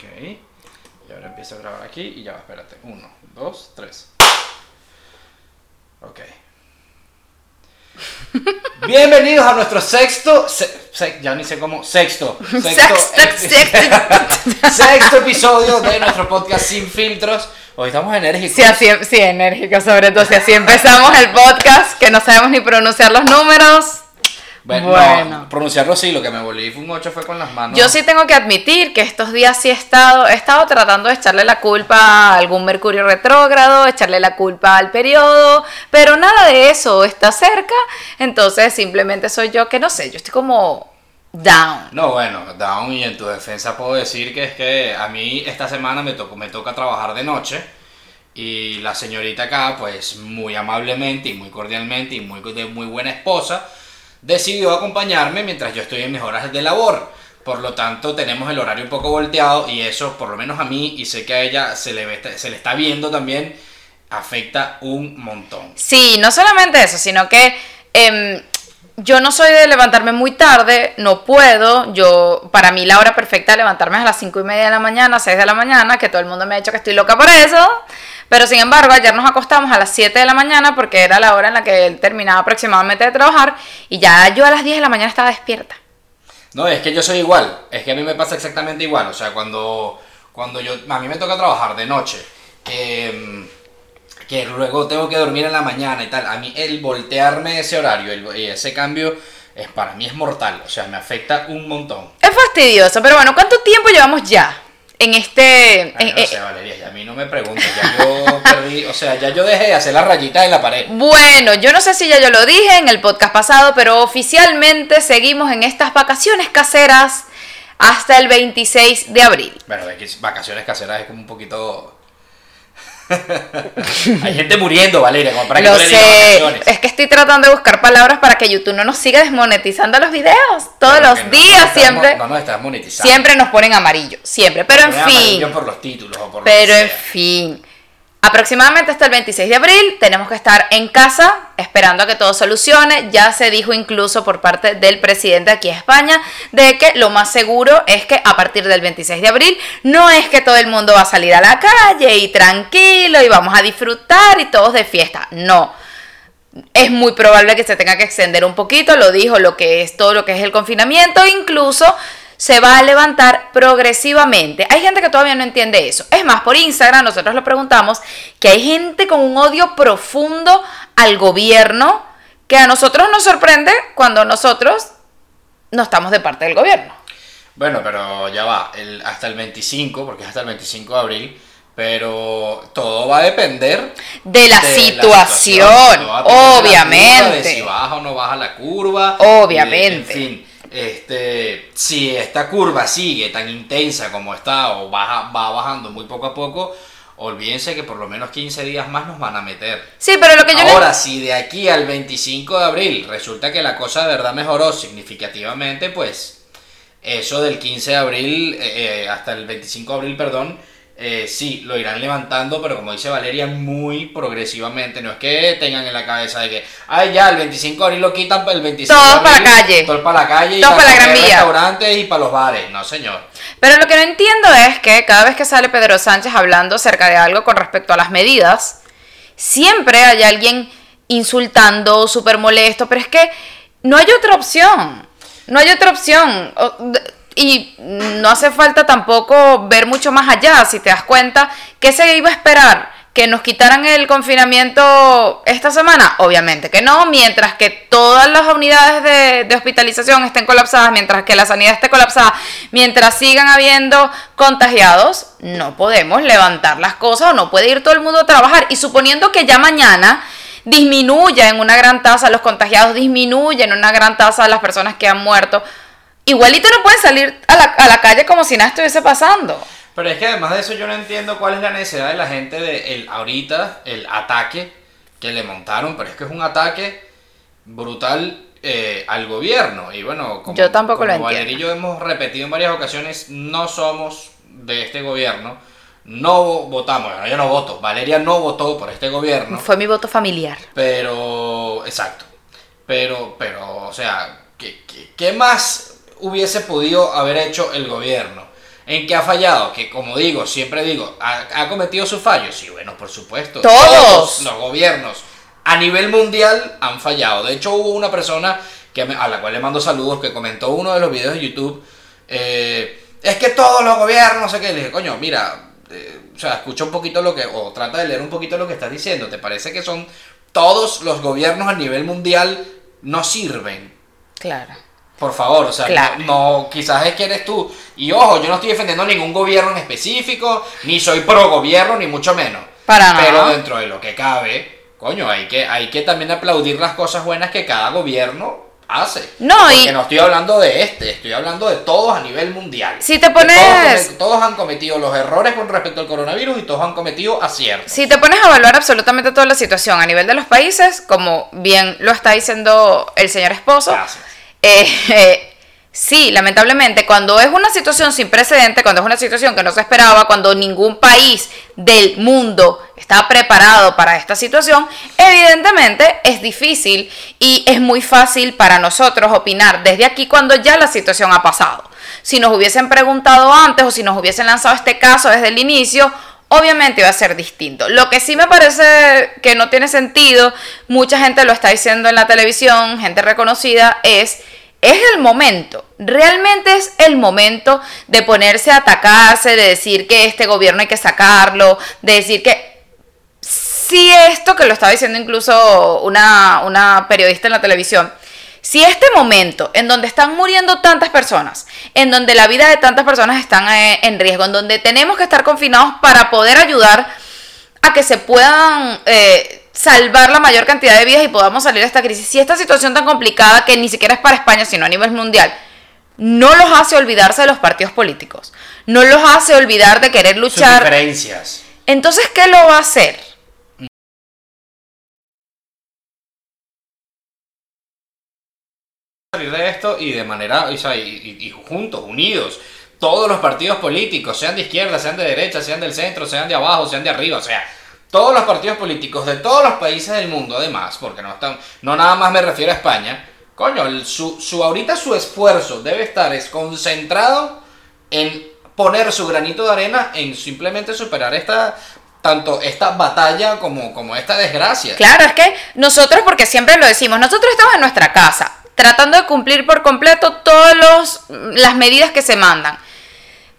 Ok. Y ahora empiezo a grabar aquí y ya va, espérate. Uno, dos, tres. Ok. Bienvenidos a nuestro sexto, se- se- ya ni sé cómo, sexto, sexto, Sexto, sexto. sexto episodio de nuestro podcast Sin Filtros. Hoy estamos enérgicos. Sí, así, sí, enérgica sobre todo. Si así empezamos el podcast, que no sabemos ni pronunciar los números. Bueno, Bueno. no, pronunciarlo sí, lo que me volví fue un 8 fue con las manos. Yo sí tengo que admitir que estos días sí he estado, he estado tratando de echarle la culpa a algún Mercurio retrógrado, echarle la culpa al periodo, pero nada de eso está cerca. Entonces simplemente soy yo que no sé, yo estoy como down. No, bueno, Down, y en tu defensa puedo decir que es que a mí esta semana me, tocó, me toca trabajar de noche y la señorita acá, pues muy amablemente y muy cordialmente y muy, de muy buena esposa, decidió acompañarme mientras yo estoy en mis horas de labor. Por lo tanto, tenemos el horario un poco volteado y eso, por lo menos a mí, y sé que a ella se le, se le está viendo también, afecta un montón. Sí, no solamente eso, sino que em, yo no soy de levantarme muy tarde, no puedo. Yo, para mí la hora perfecta de levantarme es a las cinco y media de la mañana, 6 de la mañana, que todo el mundo me ha dicho que estoy loca por eso. Pero sin embargo, ayer nos acostamos a las 7 de la mañana porque era la hora en la que él terminaba aproximadamente de trabajar y ya yo a las 10 de la mañana estaba despierta. No, es que yo soy igual, es que a mí me pasa exactamente igual, o sea, cuando, cuando yo, a mí me toca trabajar de noche, que, mm, que luego tengo que dormir en la mañana y tal, a mí el voltearme ese horario y ese cambio, es, para mí es mortal, o sea, me afecta un montón. Es fastidioso, pero bueno, ¿cuánto tiempo llevamos ya en este... Ay, en- no eh, sé, Valeria, ya a mí no me preguntes, ya yo perdí, o sea, ya yo dejé de hacer las rayitas en la pared. Bueno, yo no sé si ya yo lo dije en el podcast pasado, pero oficialmente seguimos en estas vacaciones caseras hasta el 26 de abril. Bueno, vacaciones caseras es como un poquito... Hay gente muriendo, Valeria, como para que lo no le sé, es que estoy tratando de buscar palabras para que YouTube no nos siga desmonetizando los videos. Todos Pero los no días siempre, No nos estás monetizando. siempre nos ponen amarillo, siempre. Pero en fin. amarillo por los títulos o por Pero en fin, aproximadamente hasta el 26 de abril tenemos que estar en casa esperando a que todo solucione. Ya se dijo incluso por parte del presidente aquí en España de que lo más seguro es que a partir del 26 de abril no es que todo el mundo va a salir a la calle y tranquilo y vamos a disfrutar y todos de fiesta. No. Es muy probable que se tenga que extender un poquito, lo dijo lo que es todo lo que es el confinamiento, incluso se va a levantar progresivamente. Hay gente que todavía no entiende eso. Es más, por Instagram nosotros lo preguntamos que hay gente con un odio profundo al gobierno que a nosotros nos sorprende cuando nosotros no estamos de parte del gobierno. Bueno, pero ya va, el, hasta el 25, porque es hasta el 25 de abril, pero todo va a depender De la de situación, la obviamente. de si baja o no baja la curva. Obviamente. y en fin, este, si esta curva sigue tan intensa como está o baja, va bajando muy poco a poco, olvídense que por lo menos 15 días más nos van a meter. Sí, pero lo que yo le- Ahora, si de aquí al 25 de abril resulta que la cosa de verdad mejoró significativamente, pues eso del 15 de abril eh, eh, hasta el 25 de abril, perdón, eh, sí, lo irán levantando, pero como dice Valeria, muy progresivamente. No es que tengan en la cabeza de que, ay, ya, el 25 de abril lo quitan, el 25 Todos de abril, para la calle. Todos para la calle, y Todos para la Gran Vía. restaurantes y para los bares. No, señor. Pero lo que no entiendo es que cada vez que sale Pedro Sánchez hablando acerca de algo con respecto a las medidas, siempre hay alguien insultando, súper molesto, pero es que no hay otra opción. No hay otra opción. Y no hace falta tampoco ver mucho más allá, si te das cuenta, ¿qué se iba a esperar? ¿Que nos quitaran el confinamiento esta semana? Obviamente que no, mientras que todas las unidades de, de hospitalización estén colapsadas, mientras que la sanidad esté colapsada, mientras sigan habiendo contagiados, no podemos levantar las cosas o no puede ir todo el mundo a trabajar. Y suponiendo que ya mañana disminuya en una gran tasa los contagiados, disminuya en una gran tasa las personas que han muerto, igualito no pueden salir a la, a la calle como si nada estuviese pasando. Pero es que además de eso yo no entiendo cuál es la necesidad de la gente de el ahorita, el ataque que le montaron, pero es que es un ataque brutal eh, al gobierno. Y bueno, como, Yo tampoco lo como entiendo. Valeria y yo hemos repetido en varias ocasiones, no somos de este gobierno, no votamos, bueno, yo no voto, Valeria no votó por este gobierno, Fue mi voto familiar. pero, exacto, pero, pero, o sea, ¿qué, qué, qué más hubiese podido haber hecho el gobierno? ¿En qué ha fallado? Que como digo, siempre digo, ¿ha, ha cometido sus fallos? Sí, bueno, por supuesto. Todos. los gobiernos a nivel mundial han fallado. De hecho, hubo una persona que me- a la cual le mando saludos que comentó uno de los videos de YouTube. eh, es que todos los gobiernos, no sé qué. Le dije, coño, mira, eh, o sea, escucha un poquito lo que, o trata de leer un poquito lo que estás diciendo. ¿Te parece que son todos los gobiernos a nivel mundial no sirven? Claro. Por favor, o sea, Claro. no, no, quizás es que eres tú. Y ojo, yo no estoy defendiendo ningún gobierno en específico, ni soy pro gobierno, ni mucho menos. Para Pero nada. dentro de lo que cabe, coño, hay que, hay que también aplaudir las cosas buenas que cada gobierno hace. No, Porque y- no estoy hablando de este, estoy hablando de todos a nivel mundial. Si te pones- todos han cometido los errores con respecto al coronavirus y todos han cometido aciertos. Si te pones a evaluar absolutamente toda la situación a nivel de los países, como bien lo está diciendo el señor esposo, Gracias. Eh, eh, sí, lamentablemente, cuando es una situación sin precedente, cuando es una situación que no se esperaba, cuando ningún país del mundo está preparado para esta situación, evidentemente es difícil y es muy fácil para nosotros opinar desde aquí cuando ya la situación ha pasado. Si nos hubiesen preguntado antes o si nos hubiesen lanzado este caso desde el inicio, obviamente iba a ser distinto. Lo que sí me parece que no tiene sentido, mucha gente lo está diciendo en la televisión, gente reconocida, es es el momento, realmente es el momento de ponerse a atacarse, de decir que este gobierno hay que sacarlo, de decir que si esto, que lo estaba diciendo incluso una, una periodista en la televisión, si este momento en donde están muriendo tantas personas, en donde la vida de tantas personas están eh, en riesgo, en donde tenemos que estar confinados para poder ayudar a que se puedan eh, salvar la mayor cantidad de vidas y podamos salir de esta crisis, si esta situación tan complicada que ni siquiera es para España, sino a nivel mundial, no los hace olvidarse de los partidos políticos, no los hace olvidar de querer Sus luchar, diferencias. entonces, ¿qué lo va a hacer? Salir de esto y de manera, y juntos, unidos, todos los partidos políticos, sean de izquierda, sean de derecha, sean del centro, sean de abajo, sean de arriba, o sea, todos los partidos políticos de todos los países del mundo, además, porque no están, no nada más me refiero a España, coño, el- su, su ahorita su esfuerzo debe estar es concentrado en poner su granito de arena en simplemente superar esta tanto esta batalla como, como esta desgracia. Claro, es que nosotros, porque siempre lo decimos, nosotros estamos en nuestra casa, tratando de cumplir por completo todas las medidas que se mandan.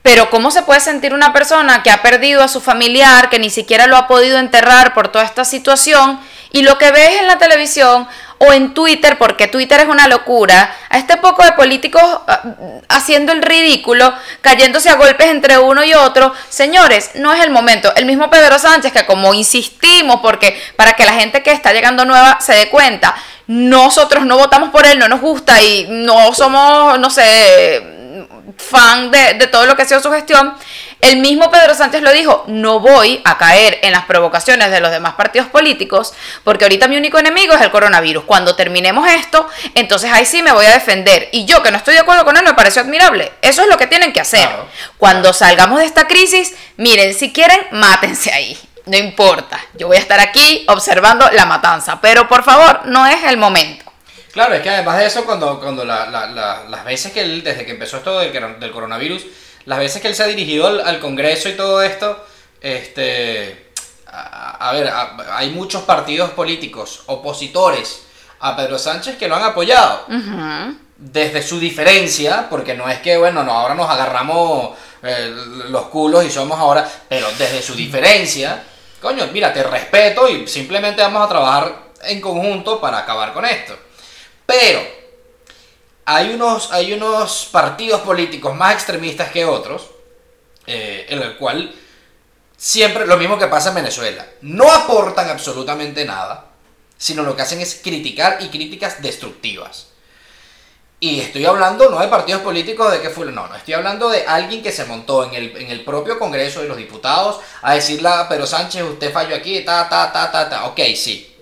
Pero ¿cómo se puede sentir una persona que ha perdido a su familiar, que ni siquiera lo ha podido enterrar por toda esta situación, y lo que ves en la televisión o en Twitter, porque Twitter es una locura, a este poco de políticos ah, haciendo el ridículo, cayéndose a golpes entre uno y otro? Señores, no es el momento. El mismo Pedro Sánchez, que como insistimos, porque para que la gente que está llegando nueva se dé cuenta, nosotros no votamos por él, no nos gusta y no somos, no sé, fan de, de todo lo que ha sido su gestión, el mismo Pedro Sánchez lo dijo, no voy a caer en las provocaciones de los demás partidos políticos, porque ahorita mi único enemigo es el coronavirus. Cuando terminemos esto, entonces ahí sí me voy a defender. Y yo que no estoy de acuerdo con él, me pareció admirable. Eso es lo que tienen que hacer. Cuando salgamos de esta crisis, miren, si quieren, mátense ahí. No importa, yo voy a estar aquí observando la matanza, pero por favor, no es el momento. Claro, es que además de eso, cuando, cuando la- la- la- las veces que él, desde que empezó esto del, cor- del coronavirus, las veces que él se ha dirigido al, al Congreso y todo esto, este, a, a ver, a- hay muchos partidos políticos opositores a Pedro Sánchez que lo han apoyado. Desde su diferencia, porque no es que, bueno, no, ahora nos agarramos eh, los culos y somos ahora, pero desde su diferencia, coño, mira, te respeto y simplemente vamos a trabajar en conjunto para acabar con esto. Pero hay unos, hay unos partidos políticos más extremistas que otros, eh, en el cual siempre lo mismo que pasa en Venezuela, no aportan absolutamente nada, sino lo que hacen es criticar y críticas destructivas. Y estoy hablando no de partidos políticos de que fue, no, no, estoy hablando de alguien que se montó en el, en el propio Congreso de los Diputados a decirle a Pedro Sánchez, usted falló aquí, ta, ta, ta, ta, ta. Ok, sí.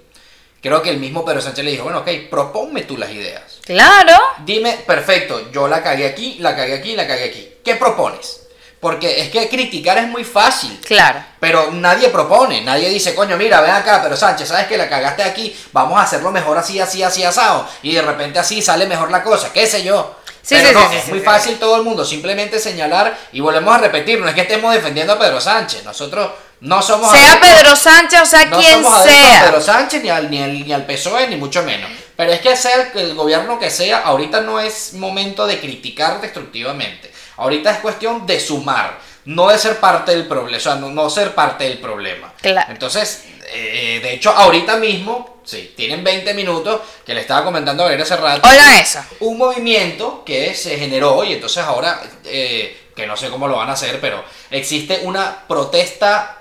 Creo que el mismo Pedro Sánchez le dijo, bueno, ok, proponme tú las ideas. Claro. Dime, perfecto, yo la cagué aquí, la cagué aquí, la cagué aquí. ¿Qué propones? Porque es que criticar es muy fácil. Claro. Pero nadie propone, nadie dice, coño, mira, ven acá, pero Sánchez, ¿sabes que la cagaste aquí? Vamos a hacerlo mejor así, así, así, asado. Y de repente así sale mejor la cosa, qué sé yo. Sí, Pero sí, no, sí, es muy fácil todo el mundo simplemente señalar y volvemos a repetir, no es que estemos defendiendo a Pedro Sánchez, nosotros no somos Sea adeptos- Pedro Sánchez o sea no quien somos adeptos a sea. Pedro Sánchez ni al, ni, al, ni al PSOE ni mucho menos. Pero es que sea el, el gobierno que sea, ahorita no es momento de criticar destructivamente. Ahorita es cuestión de sumar, no de ser parte del problema, o sea, no, no ser parte del problema. Claro. Entonces, eh, de hecho, ahorita mismo, sí, tienen 20 minutos, que le estaba comentando a hace rato, Oigan eso. un movimiento que se generó y entonces ahora, eh, que no sé cómo lo van a hacer, pero existe una protesta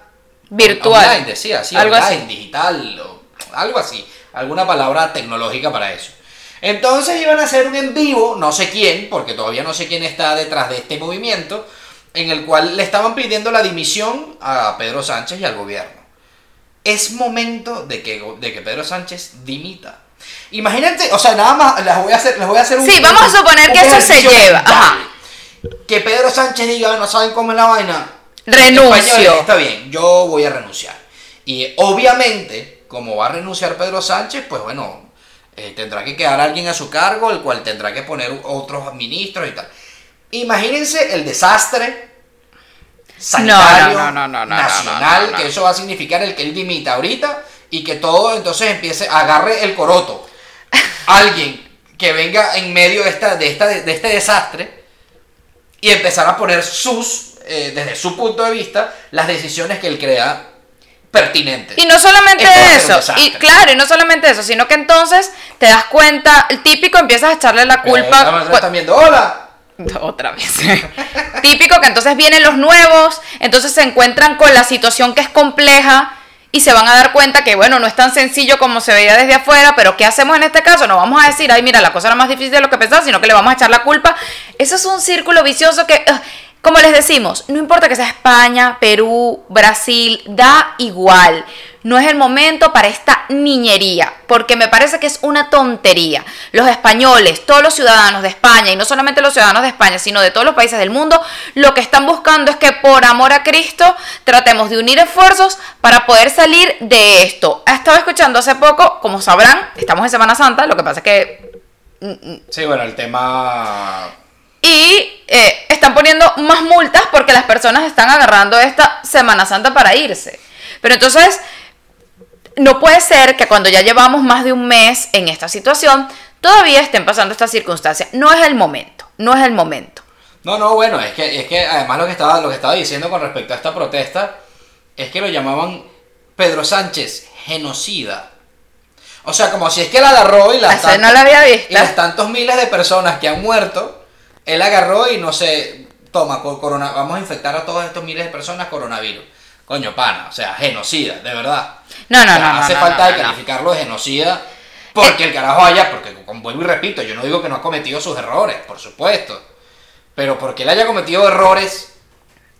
Virtual. Online, decía, sí, Algo online, así. digital, o algo así. Alguna palabra tecnológica para eso. Entonces iban a hacer un en vivo, no sé quién, porque todavía no sé quién está detrás de este movimiento, en el cual le estaban pidiendo la dimisión a Pedro Sánchez y al gobierno. Es momento de que, de que Pedro Sánchez dimita. Imagínate, o sea, nada más les voy a hacer, les voy a hacer un Sí, vamos a suponer que eso se lleva, ajá. Que Pedro Sánchez diga, no saben cómo es la vaina. Renuncio. Está bien, yo voy a renunciar. Y obviamente, como va a renunciar Pedro Sánchez, pues bueno, eh, tendrá que quedar alguien a su cargo, el cual tendrá que poner otros ministros y tal. Imagínense el desastre sanitario no, no, no, no, no, nacional que eso va a significar el que él dimita ahorita y que todo entonces empiece, agarre el coroto. Alguien que venga en medio de, esta, de, esta, de este desastre y empezar a poner sus, eh, desde su punto de vista, las decisiones que él crea pertinentes. Y no solamente eso, y claro, y no solamente eso, sino que entonces te das cuenta, el típico empiezas a echarle la culpa. están viendo, hola. Otra vez. Típico que entonces vienen los nuevos, entonces se encuentran con la situación que es compleja y se van a dar cuenta que, bueno, no es tan sencillo como se veía desde afuera, pero ¿qué hacemos en este caso? No vamos a decir, ay, mira, la cosa era más difícil de lo que pensaba, sino que le vamos a echar la culpa. Eso es un círculo vicioso que, como les decimos, no importa que sea España, Perú, Brasil, da igual. No es el momento para esta niñería, porque me parece que es una tontería. Los españoles, todos los ciudadanos de España, y no solamente los ciudadanos de España, sino de todos los países del mundo, lo que están buscando es que por amor a Cristo tratemos de unir esfuerzos para poder salir de esto. Estaba escuchando hace poco, como sabrán, estamos en Semana Santa, lo que pasa es que Sí, bueno, el tema... y eh, están poniendo más multas porque las personas están agarrando esta Semana Santa para irse. Pero entonces, no puede ser que cuando ya llevamos más de un mes en esta situación, todavía estén pasando estas circunstancias. No es el momento, no es el momento. No, no, bueno, es que, es que además lo que, estaba, lo que estaba diciendo con respecto a esta protesta es que lo llamaban Pedro Sánchez genocida. O sea, como si es que él agarró y las, no lo había visto. y las tantos miles de personas que han muerto, él agarró y no sé, toma, corona, vamos a infectar a todos estos miles de personas coronavirus. Coño, pana, o sea, genocida, de verdad. No, no, O sea, no, no, Hace no, falta no, de calificarlo de genocida porque el carajo haya, porque vuelvo y repito, yo no digo que no ha cometido sus errores, por supuesto. Pero porque él haya cometido errores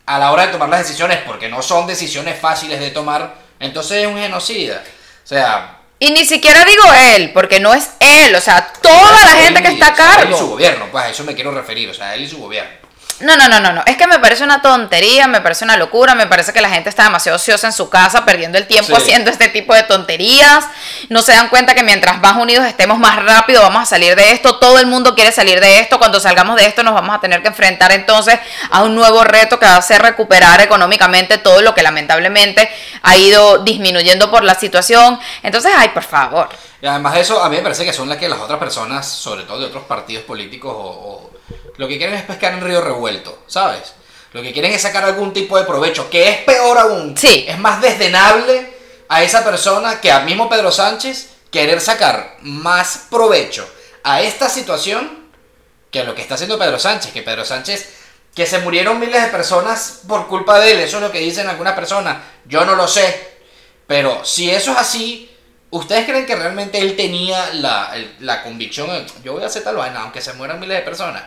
a la hora de tomar las decisiones, porque no son decisiones fáciles de tomar, entonces es un genocida. O sea, Y ni siquiera digo él, porque no es él, o sea, toda la gente que está a o sea, él y su cargo. gobierno, pues a eso me quiero referir, o sea, él y su gobierno. No, no, no, no, no. Es que me parece una tontería, me parece una locura, me parece que la gente está demasiado ociosa en su casa, perdiendo el tiempo Sí. haciendo este tipo de tonterías. No se dan cuenta que mientras más unidos estemos más rápido vamos a salir de esto. Todo el mundo quiere salir de esto. Cuando salgamos de esto nos vamos a tener que enfrentar entonces a un nuevo reto que va a ser recuperar económicamente todo lo que lamentablemente ha ido disminuyendo por la situación. Entonces, ay, por favor. Y además de eso, a mí me parece que son las que las otras personas, sobre todo de otros partidos políticos, o, o lo que quieren es pescar en río revuelto, ¿sabes? Lo que quieren es sacar algún tipo de provecho, que es peor aún. Sí. Es más desdenable a esa persona que al mismo Pedro Sánchez querer sacar más provecho a esta situación que a lo que está haciendo Pedro Sánchez. Que Pedro Sánchez, que se murieron miles de personas por culpa de él, eso es lo que dicen algunas personas. Yo no lo sé. Pero si eso es así, ¿ustedes creen que realmente él tenía la, el- la convicción? Yo voy a hacer tal vaina, aunque se mueran miles de personas.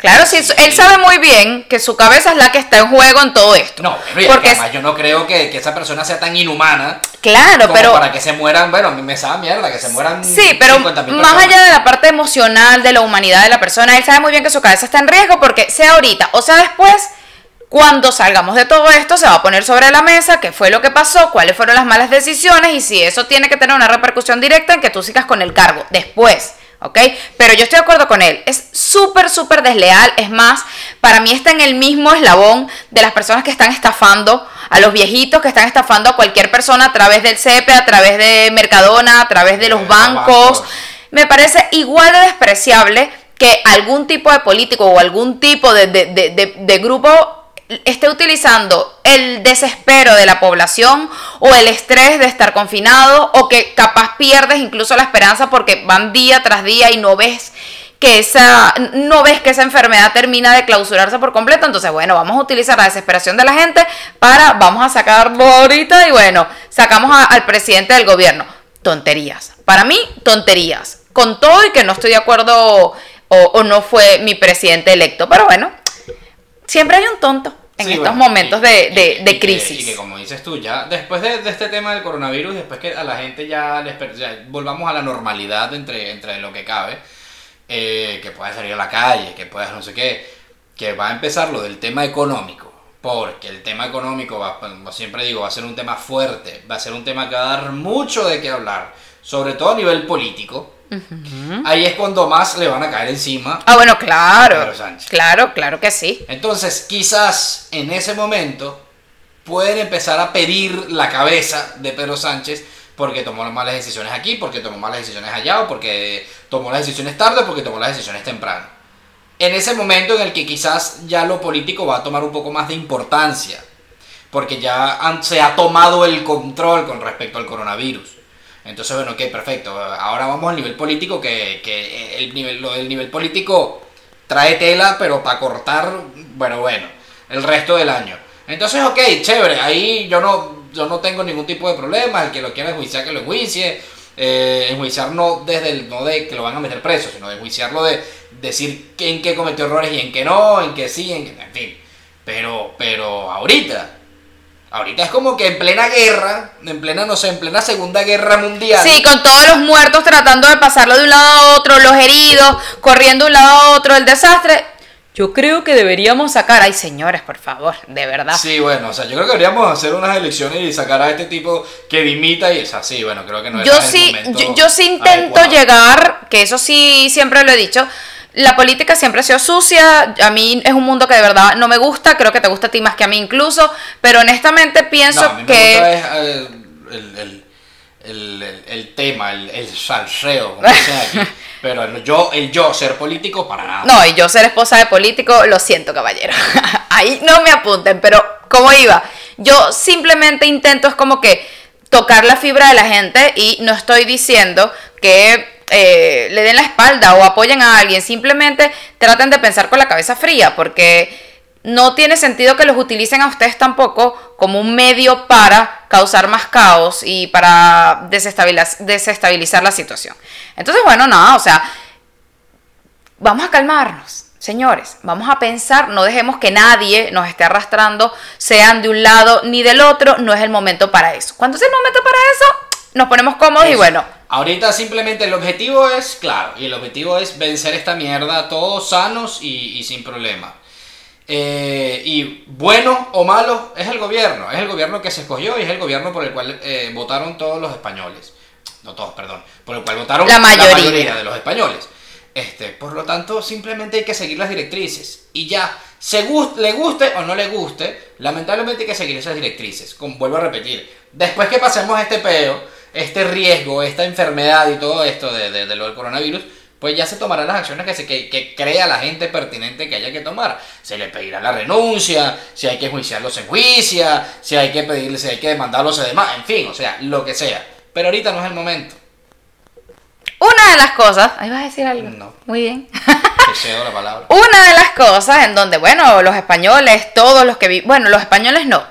Claro, sí, él sabe muy bien que su cabeza es la que está en juego en todo esto. No, Porque además yo no creo que, que esa persona sea tan inhumana Claro, como pero para que se mueran. Bueno, a mí me sabe mierda que se mueran. Sí, pero 50.000 más allá de la parte emocional, de la humanidad de la persona, él sabe muy bien que su cabeza está en riesgo porque sea ahorita o sea después, cuando salgamos de todo esto, se va a poner sobre la mesa qué fue lo que pasó, cuáles fueron las malas decisiones y si eso tiene que tener una repercusión directa en que tú sigas con el cargo después. ¿Ok? Pero yo estoy de acuerdo con él. Es súper, súper desleal. Es más, para mí está en el mismo eslabón de las personas que están estafando, a los viejitos que están estafando a cualquier persona a través del CEPE, a través de Mercadona, a través de los bancos. Me parece igual de despreciable que algún tipo de político o algún tipo de, de, de, de grupo esté utilizando el desespero de la población o el estrés de estar confinado o que capaz pierdes incluso la esperanza porque van día tras día y no ves que esa no ves que esa enfermedad termina de clausurarse por completo, entonces bueno, vamos a utilizar la desesperación de la gente para vamos a sacarlo ahorita y bueno, sacamos al presidente del gobierno. Tonterías. Para mí, tonterías. Con todo y que no estoy de acuerdo o, o no fue mi presidente electo, pero bueno, siempre hay un tonto en estos momentos de, de, crisis. y que como dices tú, ya después de, este tema del coronavirus, después que a la gente ya les volvamos a la normalidad entre, entre lo que cabe, eh, que pueda salir a la calle, que puedas no sé qué, que va a empezar lo del tema económico. Porque el tema económico, va, como siempre digo, va a ser un tema fuerte, va a ser un tema que va a dar mucho de qué hablar, sobre todo a nivel político Ahí es cuando más le van a caer encima. Ah, bueno, claro. Claro, claro que sí. Entonces, quizás en ese momento pueden empezar a pedir la cabeza de Pedro Sánchez porque tomó malas decisiones aquí, porque tomó malas decisiones allá, o porque tomó las decisiones tarde, o porque tomó las decisiones temprano. En ese momento en el que quizás ya lo político va a tomar un poco más de importancia, porque ya se ha tomado el control con respecto al coronavirus. Entonces, bueno, ok, perfecto. Ahora vamos al nivel político, que, el nivel, lo nivel político trae tela, pero para cortar, bueno, bueno, el resto del año. Entonces, ok, chévere, ahí yo no, yo no tengo ningún tipo de problema, el que lo quiera enjuiciar, que lo enjuicie. Eh, enjuiciar no desde el, no de que lo van a meter preso, sino de enjuiciarlo de decir en qué cometió errores y en qué no, en qué sí, en qué, en fin. Pero, pero ahorita, Ahorita es como que en plena guerra, en plena, no sé, en plena Segunda Guerra Mundial. Sí, con todos los muertos tratando de pasarlo de un lado a otro, los heridos, corriendo de un lado a otro, el desastre. Yo creo que deberíamos sacar, ay señores, por favor, de verdad. Sí, bueno, o sea, yo creo que deberíamos hacer unas elecciones y sacar a este tipo que dimita y es así, bueno, creo que no es Yo sí, yo, sí intento llegar, que eso sí siempre lo he dicho, la política siempre ha sido sucia, a mí es un mundo que de verdad no me gusta, creo que te gusta a ti más que a mí incluso, pero honestamente pienso que... Eh, el, tema, el, salseo, como sea aquí. Pero yo, el yo ser político, para nada. No, y yo ser esposa de político, lo siento, caballero. Ahí no me apunten, pero ¿cómo iba? Yo simplemente intento, es como que tocar la fibra de la gente y no estoy diciendo que eh, le den la espalda o apoyen a alguien, simplemente traten de pensar con la cabeza fría, porque no tiene sentido que los utilicen a ustedes tampoco como un medio para causar más caos y para desestabilizar, la situación. Entonces, bueno, nada, o sea, vamos a calmarnos. Señores, vamos a pensar, no dejemos que nadie nos esté arrastrando, sean de un lado ni del otro, no es el momento para eso. ¿Cuándo es el momento para eso? Nos ponemos cómodos y bueno, Ahorita simplemente el objetivo es, claro, y el objetivo es vencer esta mierda todos sanos y, sin problema. Eh, y bueno o malo es el gobierno, es el gobierno que se escogió y es el gobierno por el cual eh, votaron todos los españoles. No todos, perdón, por el cual votaron la mayoría, de los españoles. Este, por lo tanto, simplemente hay que seguir las directrices. Y ya, se le guste o no le guste, lamentablemente hay que seguir esas directrices. Como vuelvo a repetir, después que pasemos este peo este riesgo, esta enfermedad y todo esto de, de, lo del coronavirus, pues ya se tomarán las acciones que, se, que, crea la gente pertinente que haya que tomar. Se le pedirá la renuncia, si hay que juiciarlo se enjuicia, si hay que pedirle, si hay que demandarlo se demanda, en fin, o sea, lo que sea. Pero ahorita no es el momento. Una de las cosas, ahí vas a decir algo. No. Muy bien. la palabra. Una de las cosas en donde, bueno, los españoles, todos los que viven, bueno, los españoles no,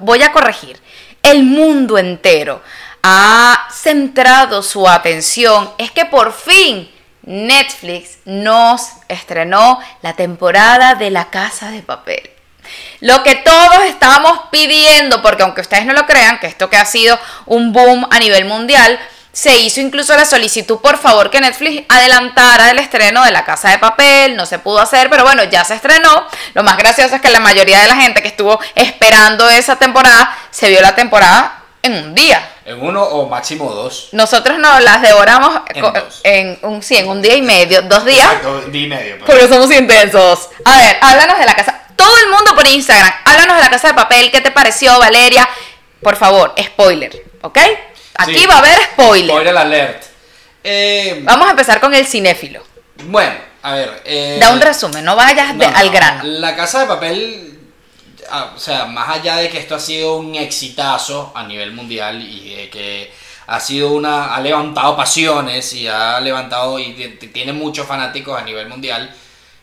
voy a corregir, el mundo entero ha centrado su atención es que por fin Netflix nos estrenó la temporada de La Casa de Papel. Lo que todos estábamos pidiendo, porque aunque ustedes no lo crean, que esto que ha sido un boom a nivel mundial, se hizo incluso la solicitud, por favor, que Netflix adelantara el estreno de La Casa de Papel, no se pudo hacer, pero bueno, ya se estrenó. Lo más gracioso es que la mayoría de la gente que estuvo esperando esa temporada, se vio la temporada en un día. En uno o máximo dos. Nosotros nos las devoramos En co- dos. en un, sí, en un día y medio, dos días, Exacto, día y medio. pues. porque somos intensos. A ver, háblanos de la casa. Todo el mundo por Instagram, háblanos de la casa de papel, ¿qué te pareció, Valeria? Por favor, spoiler, ¿ok? Aquí Sí. va a haber spoiler. Spoiler alert. Eh, Vamos a empezar con el cinéfilo. bueno, a ver. eh, Da un resumen, no vayas de- no, no, al grano. La casa de papel, ah, o sea, más allá de que esto ha sido un exitazo a nivel mundial y que ha sido una, ha levantado pasiones y ha levantado y tiene muchos fanáticos a nivel mundial.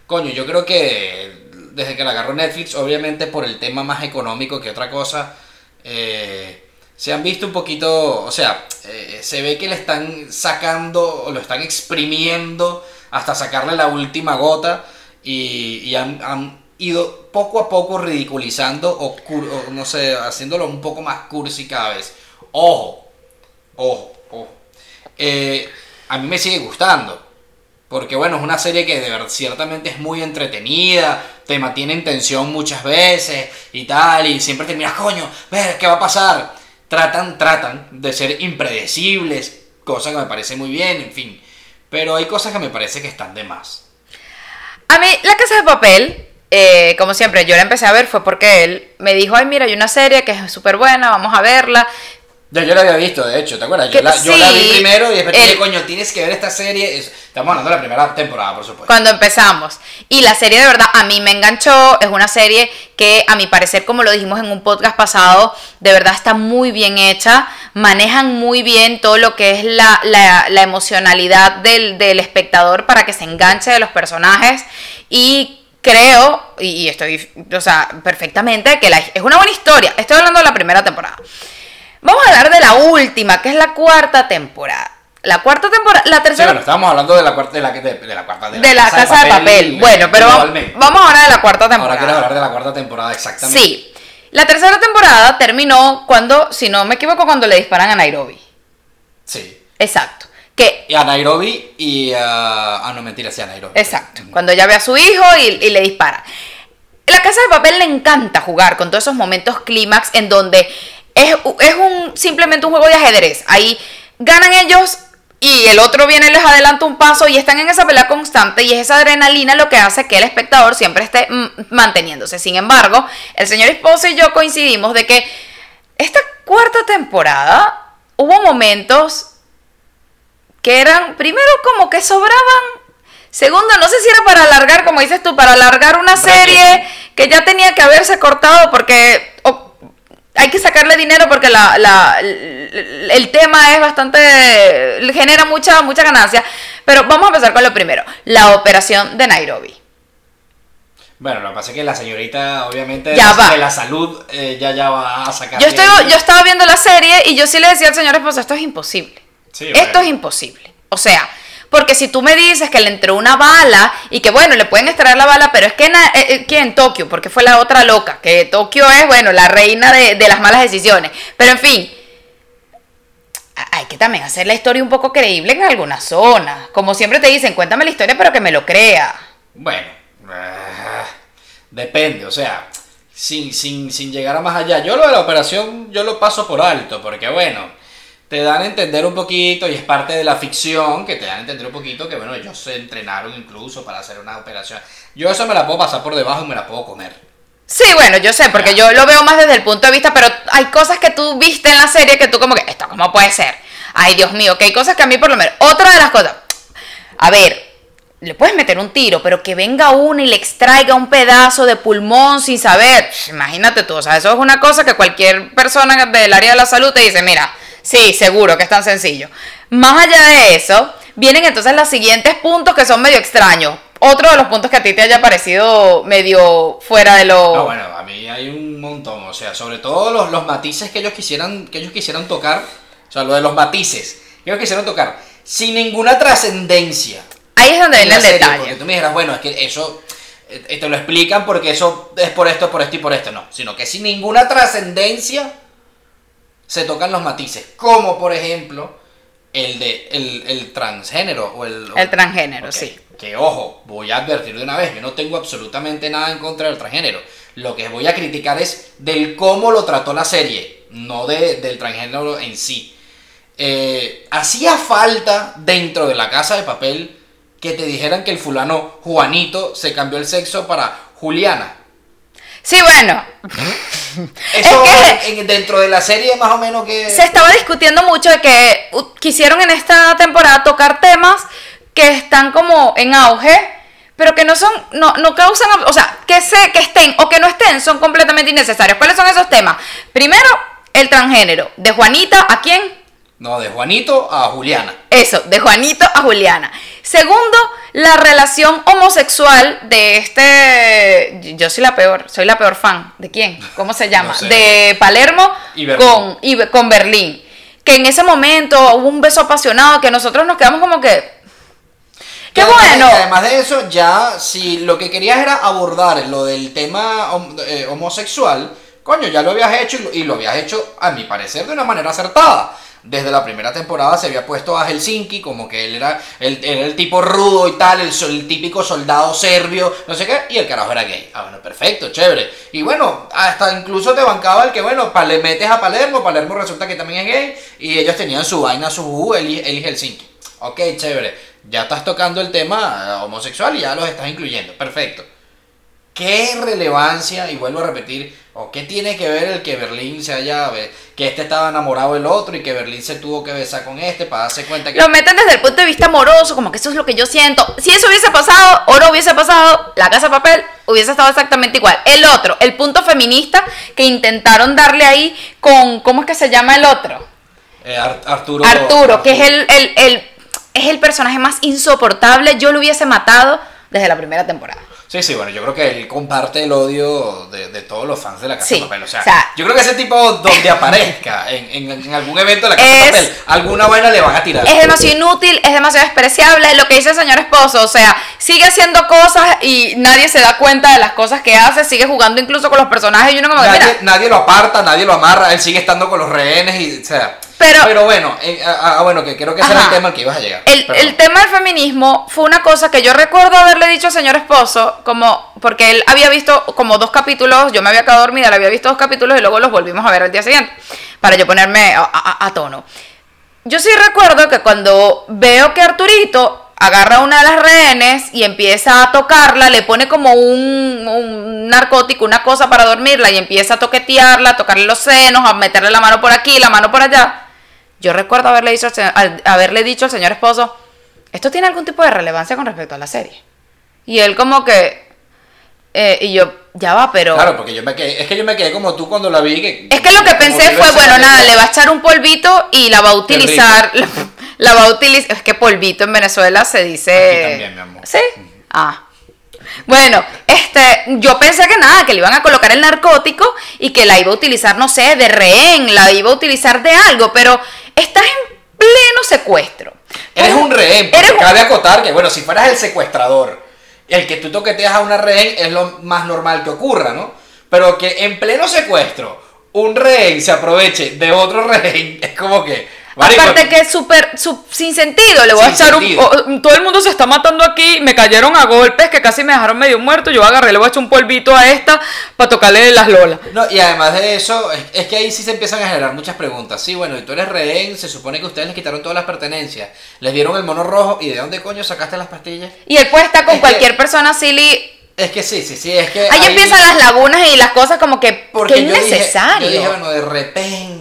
Coño, yo creo que desde que la agarró Netflix, obviamente por el tema más económico que otra cosa, eh, se han visto un poquito, o sea, eh, se ve que le están sacando o lo están exprimiendo hasta sacarle la última gota y, han ido poco a poco ridiculizando o, o no sé, haciéndolo un poco más cursi cada vez. Ojo, ojo, ojo. Eh, a mí me sigue gustando. Porque bueno, es una serie que ciertamente es muy entretenida, te mantiene en tensión muchas veces y tal, y siempre terminas, coño, ver qué va a pasar. Tratan, tratan de ser impredecibles, cosa que me parece muy bien, en fin. Pero hay cosas que me parece que están de más. A mí, La Casa de Papel, eh, como siempre, yo la empecé a ver fue porque él me dijo, ay, mira, hay una serie que es súper buena, vamos a verla. Ya yo la había visto, de hecho, ¿te acuerdas? Yo Que la, yo la vi primero y después te dije, el- coño, tienes que ver esta serie. Es- Estamos hablando de la primera temporada, por supuesto. Cuando empezamos. Y la serie de verdad a mí me enganchó. Es una serie que a mi parecer, como lo dijimos en un podcast pasado, de verdad está muy bien hecha. Manejan muy bien todo lo que es la, la- la emocionalidad del, del espectador para que se enganche de los personajes. Y creo, y, estoy, o sea, perfectamente, que la- es una buena historia. Estoy hablando de la primera temporada. Vamos a hablar de la última, que es la cuarta temporada. La cuarta temporada, la Sí, tercera bueno, estábamos hablando de la cuarta, de la, de, de la cuarta, de la casa de papel. Bueno, pero vamos, ahora de la cuarta Ahora temporada. quieres hablar de la cuarta temporada, exactamente. Sí. La tercera temporada terminó cuando, si no me equivoco, cuando le disparan a Nairobi. Sí. Exacto. Que, Y a Nairobi y a... Ah, no, mentira, sí, a Nairobi. exacto. Cuando ella ve a su hijo y, y le dispara. La casa de papel le encanta jugar con todos esos momentos clímax en donde es, es un simplemente un juego de ajedrez. Ahí ganan ellos y el otro viene y les adelanta un paso y están en esa pelea constante y es esa adrenalina lo que hace que el espectador siempre esté mm, manteniéndose. Sin embargo, el señor esposo y yo coincidimos de que esta cuarta temporada hubo momentos que eran, primero como que sobraban, segundo, no sé si era para alargar, como dices tú, para alargar una serie que ya tenía que haberse cortado porque hay que sacarle dinero porque la, la- el, tema es bastante, genera mucha, mucha ganancia. Pero vamos a empezar con lo primero, la operación de Nairobi. Bueno, lo que pasa es que la señorita, obviamente, Ya de, la salud, eh, ya ya va a sacar. Yo, estoy, yo estaba viendo la serie y yo sí le decía al señor esposo, esto es imposible. Sí, Esto es imposible. O sea, porque si tú me dices que le entró una bala y que bueno, le pueden extraer la bala, pero es que, eh, eh, que en Tokio, porque fue la otra loca, que Tokio es, bueno, la reina de, de las malas decisiones. Pero en fin, hay que también hacer la historia un poco creíble en algunas zonas. Como siempre te dicen, cuéntame la historia, pero que me lo crea. Bueno, ah, depende, o sea, sin, sin, sin llegar a más allá. Yo lo de la operación, yo lo paso por alto, porque bueno, te dan a entender un poquito, y es parte de la ficción, que te dan a entender un poquito que bueno, ellos se entrenaron incluso para hacer una operación. Yo eso me la puedo pasar por debajo y me la puedo comer. Sí, bueno, yo sé, porque yo lo veo más desde el punto de vista, pero hay cosas que tú viste en la serie que tú como que, esto cómo puede ser. Ay, Dios mío, que hay cosas que a mí por lo menos, otra de las cosas, a ver, le puedes meter un tiro, pero que venga uno y le extraiga un pedazo de pulmón sin saber, imagínate tú, o sea, eso es una cosa que cualquier persona del área de la salud te dice, mira, sí, seguro que es tan sencillo. Más allá de eso, vienen entonces los siguientes puntos que son medio extraños. Otro de los puntos que a ti te haya parecido medio fuera de lo... No, bueno, a mí hay un montón, o sea, sobre todo los, los matices que ellos quisieran, que ellos quisieran tocar, o sea, lo de los matices, que ellos quisieron tocar, sin ninguna trascendencia. Ahí es donde en viene el serie, detalle. Porque tú me dijeras, bueno, es que eso eh, te lo explican porque eso es por esto, por esto y por esto. No, sino que sin ninguna trascendencia se tocan los matices. Como por ejemplo el de el, el transgénero o el. El transgénero, sí. que ojo, voy a advertir de una vez, yo no tengo absolutamente nada en contra del transgénero. Lo que voy a criticar es del cómo lo trató la serie, no de, del transgénero en sí. Eh, hacía falta dentro de la casa de papel que te dijeran que el fulano Juanito se cambió el sexo para Juliana. Sí, bueno. Eso Es que- en- dentro de la serie más o menos que... Se estaba discutiendo mucho de que quisieron en esta temporada tocar temas que están como en auge, pero que no son, no, no causan, o sea, que, se, que estén o que no estén son completamente innecesarios. ¿Cuáles son esos temas? Primero, el transgénero. De Juanita, ¿a quién? No, de Juanito a Juliana. Eso, de Juanito a Juliana. Segundo, la relación homosexual de este. Yo soy la peor, soy la peor fan. ¿De quién? ¿Cómo se llama? No sé. De Palermo Y con, y con Berlín. Que en ese momento hubo un beso apasionado que nosotros nos quedamos como que. ¡Qué además- bueno! además de eso, ya si lo que querías era abordar lo del tema hom- eh, homosexual, coño, ya lo habías hecho y lo, y lo habías hecho, a mi parecer, de una manera acertada. Desde la primera temporada se había puesto a Helsinki como que él era el, el tipo rudo y tal, el, el típico soldado serbio, no sé qué, y el carajo era gay. Ah, bueno, perfecto, chévere. Y bueno, hasta incluso te bancaba el que, bueno, le metes a Palermo, Palermo resulta que también es gay, y ellos tenían su vaina, su jugo, él, él y Helsinki. Ok, chévere. Ya estás tocando el tema eh, homosexual y ya los estás incluyendo. Perfecto. ¿Qué relevancia, y vuelvo a repetir, o qué tiene que ver el que Berlín se haya, que este estaba enamorado del otro y que Berlín se tuvo que besar con este para darse cuenta que... Lo meten desde el punto de vista amoroso, como que eso es lo que yo siento. Si eso hubiese pasado o no hubiese pasado, la casa de papel hubiese estado exactamente igual. El otro, el punto feminista que intentaron darle ahí con, ¿cómo es que se llama el otro? Eh, Ar- Arturo... Arturo, que es el, el, el- es el personaje más insoportable. Yo lo hubiese matado desde la primera temporada. Sí, sí, bueno, yo creo que él comparte el odio de, de todos los fans de la Casa Sí, de Papel. O sea, o sea- yo creo que ese tipo donde aparezca en, en- en algún evento de la Casa de Papel, alguna vaina le van a tirar. Es demasiado inútil, es demasiado despreciable. Lo que dice el señor esposo, o sea, sigue haciendo cosas y nadie se da cuenta de las cosas que hace, sigue jugando incluso con los personajes y uno como que, Nadie, mira, nadie lo aparta, nadie lo amarra, él sigue estando con los rehenes y, o sea... Pero- bueno, eh, ah, ah, bueno, que creo que ese era el tema al que ibas a llegar. El, el tema del feminismo fue una cosa que yo recuerdo haberle dicho al señor esposo, como porque él había visto como dos capítulos, yo me había quedado dormida, le había visto dos capítulos y luego los volvimos a ver al día siguiente, para yo ponerme a, a- a tono. Yo sí recuerdo que cuando veo que Arturito agarra una de las rehenes y empieza a tocarla, le pone como un, un narcótico, una cosa para dormirla y empieza a toquetearla, a tocarle los senos, a meterle la mano por aquí, la mano por allá. Yo recuerdo haberle dicho al, haberle dicho al señor esposo, ¿esto tiene algún tipo de relevancia con respecto a la serie? Y él como que, eh, y yo, ya va, pero... Claro, porque yo me quedé, es que yo me quedé como tú cuando la vi. Que, Es que lo que pensé fue, bueno, nada, le va a echar un polvito y la va a utilizar. La, la va a utilizar. Es que polvito en Venezuela se dice. Aquí también, mi amor. ¿Sí? Ah. Bueno, este, yo pensé que nada, que le iban a colocar el narcótico y que la iba a utilizar, no sé, de rehén, la iba a utilizar de algo, pero estás en pleno secuestro. Eres un rehén, porque Eres cabe acotar que, bueno, si fueras el secuestrador, el que tú toqueteas a una rehén es lo más normal que ocurra, ¿no? Pero que en pleno secuestro un rehén se aproveche de otro rehén, es como que. Marico, Aparte que es súper sin sentido, le voy a echar un... todo el mundo se está matando aquí, me cayeron a golpes que casi me dejaron medio muerto, yo agarré, le voy a echar un polvito a esta para tocarle las lolas. No, y además de eso, es, es que ahí sí se empiezan a generar muchas preguntas. Sí, bueno, y tú eres rehén, se supone que ustedes les quitaron todas las pertenencias, les dieron el mono rojo, ¿y de dónde coño sacaste las pastillas? Y él puede estar con Es que- cualquier persona silly. Es que sí, sí, sí, es que. Ahí empiezan las lagunas y las cosas como que, Porque que yo dije- innecesario. yo dije, bueno, de repente,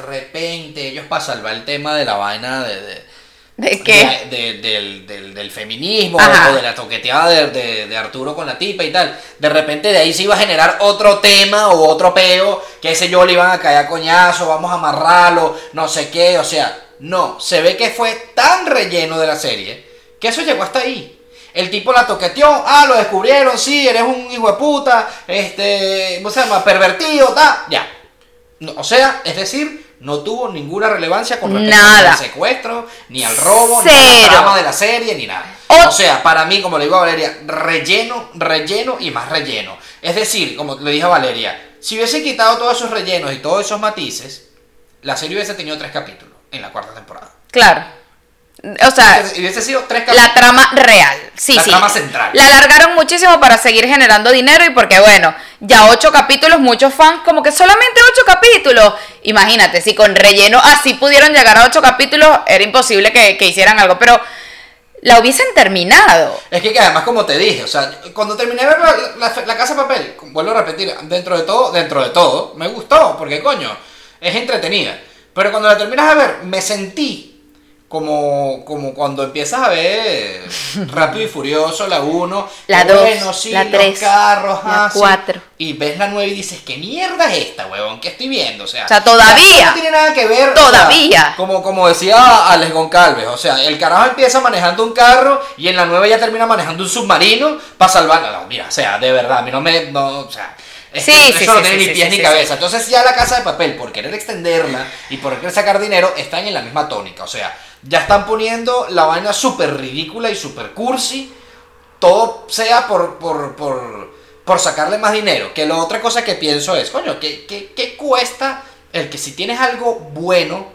repente, ellos para salvar el tema de la vaina de, de, ¿De qué? de- de- del, del- del feminismo Ajá. o de la toqueteada de, de- Arturo con la tipa y tal. De repente de ahí se iba a generar otro tema o otro peo, que ese yo le iban a caer a coñazo, vamos a amarrarlo, no sé qué, o sea, no, se ve que fue tan relleno de la serie que eso llegó hasta ahí. El tipo la toqueteó, ah, lo descubrieron, sí, eres un hijo de puta, este, ¿cómo se llama? Pervertido, ta, ya. No, o sea, es decir, no tuvo ninguna relevancia con respecto Nada. ni al secuestro, ni al robo, ni Cero. la trama de la serie, ni nada. O- O sea, para mí, como le digo a Valeria, relleno, relleno y más relleno. Es decir, como le dije a Valeria, si hubiese quitado todos esos rellenos y todos esos matices, la serie hubiese tenido tres capítulos en la cuarta temporada. Claro. O sea, Y hubiese sido tres la trama real. Sí, La sí. trama central. La alargaron muchísimo para seguir generando dinero y porque, bueno, ya ocho capítulos, muchos fans, como que solamente ocho capítulos. Imagínate, si con relleno así pudieron llegar a ocho capítulos, era imposible que, que hicieran algo. Pero la hubiesen terminado. Es que, que además, como te dije, o sea, cuando terminé de ver la, la- la Casa de Papel, vuelvo a repetir, dentro de todo, dentro de todo, me gustó, porque coño, es entretenida. Pero cuando la terminas de ver, me sentí como, como cuando empiezas a ver Rápido y Furioso, la 1, La que dos, bueno, sí, la los tres, carros, la ah, sí, y ves la 9 y dices, ¿qué mierda es esta, huevón? ¿Qué estoy viendo? O sea, O sea, todavía. No tiene nada que ver. o sea, Todavía. como, como decía Alex Goncalves, o sea, el carajo empieza manejando un carro y en la 9 ya termina manejando un submarino para salvar. No, mira, o sea, de verdad, a mí no me. No, o sea. es Sí, que sí, eso no tiene sí, ni pies ni cabeza. Entonces ya la casa de papel, por querer extenderla y por querer sacar dinero, están en la misma tónica. O sea, ya están poniendo la vaina súper ridícula y súper cursi. Todo sea por, por, por, por sacarle más dinero. Que la otra cosa que pienso es, coño, ¿qué, qué, cuesta el que si tienes algo bueno,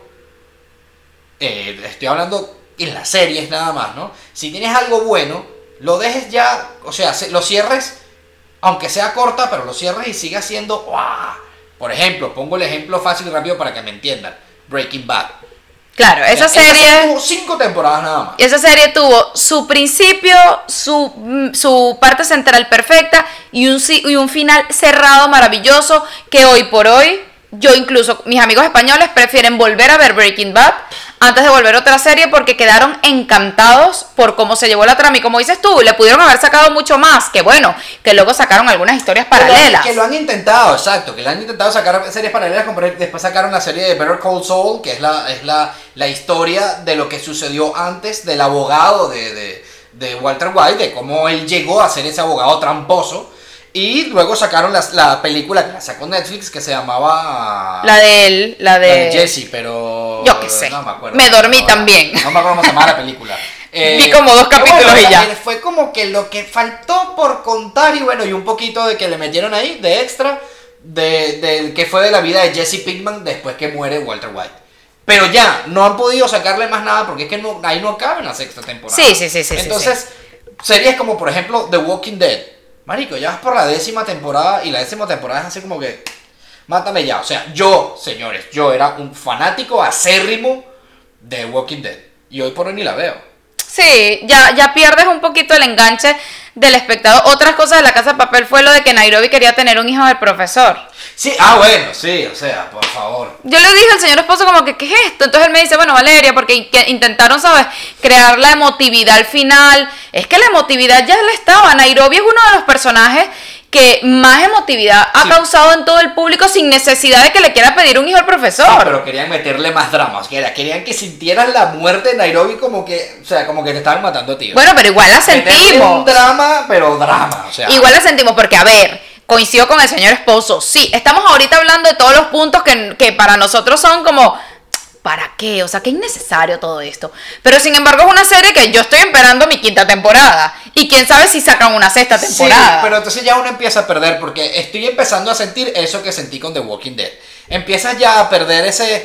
eh, estoy hablando en las series nada más, ¿no? Si tienes algo bueno, lo dejes ya, o sea, se- lo cierres, aunque sea corta, pero lo cierres y siga siendo. Por ejemplo, pongo el ejemplo fácil y rápido para que me entiendan. Breaking Bad. Claro, esa serie. tuvo cinco temporadas nada más. Esa serie tuvo su principio, su, mm, su parte central perfecta y un, y un final cerrado maravilloso que hoy por hoy, yo incluso, mis amigos españoles prefieren volver a ver Breaking Bad antes de volver a otra serie porque quedaron encantados por cómo se llevó la trama y como dices tú, le pudieron haber sacado mucho más, que bueno, que luego sacaron algunas historias Que lo han- paralelas. Que lo han intentado, exacto. Que lo han intentado sacar series paralelas. como Después sacaron la serie de Better Call Saul, que es la, es la, la historia de lo que sucedió antes del abogado de, de, de Walter White, de cómo él llegó a ser ese abogado tramposo. Y luego sacaron las- la película que la sacó Netflix que se llamaba. La de él, la la de... de Jesse, pero. Yo qué sé. No me acuerdo. Me dormí también. No me acuerdo cómo se llama la película. Eh, Vi como dos capítulos y ya. Fue como que lo que faltó por contar y bueno, y un poquito de que le metieron ahí de extra de, que fue de la vida de Jesse Pinkman después que muere Walter White. Pero ya, no han podido sacarle más nada porque es que no, ahí no acaba en la sexta temporada. Sí, sí, sí, sí, sí, Entonces, series como por ejemplo The Walking Dead. Marico, ya vas por la décima temporada y la décima temporada es así como que. Mátame ya. O sea, yo, señores, yo era un fanático acérrimo de Walking Dead. Y hoy por hoy ni la veo. Sí, ya, ya pierdes un poquito el enganche del espectador. Otras cosas de la casa de papel fue lo de que Nairobi quería tener un hijo del profesor. Sí, ah, bueno, sí, o sea, por favor. Yo le dije al señor esposo como que, ¿qué es esto? Entonces él me dice, bueno, Valeria, porque in- que intentaron, ¿sabes? Crear la emotividad al final. Es que la emotividad ya la estaba. Nairobi es uno de los personajes que más emotividad ha Sí. causado en todo el público sin necesidad de que le quiera pedir un hijo al profesor. Ah, pero querían meterle más drama. O sea, querían que sintieras la muerte de Nairobi como que, o sea, como que te estaban matando a ti. Bueno, pero igual la sentimos. un drama, pero drama. O sea, Igual la sentimos porque, a ver, coincido con el señor esposo. Sí, estamos ahorita hablando de todos los puntos que, que para nosotros son como, ¿para qué? O sea, que innecesario todo esto. Pero sin embargo es una serie que yo estoy esperando mi quinta temporada. Y quién sabe si sacan una sexta temporada. Sí, pero entonces ya uno empieza a perder porque estoy empezando a sentir eso que sentí con The Walking Dead. Empiezas ya a perder ese...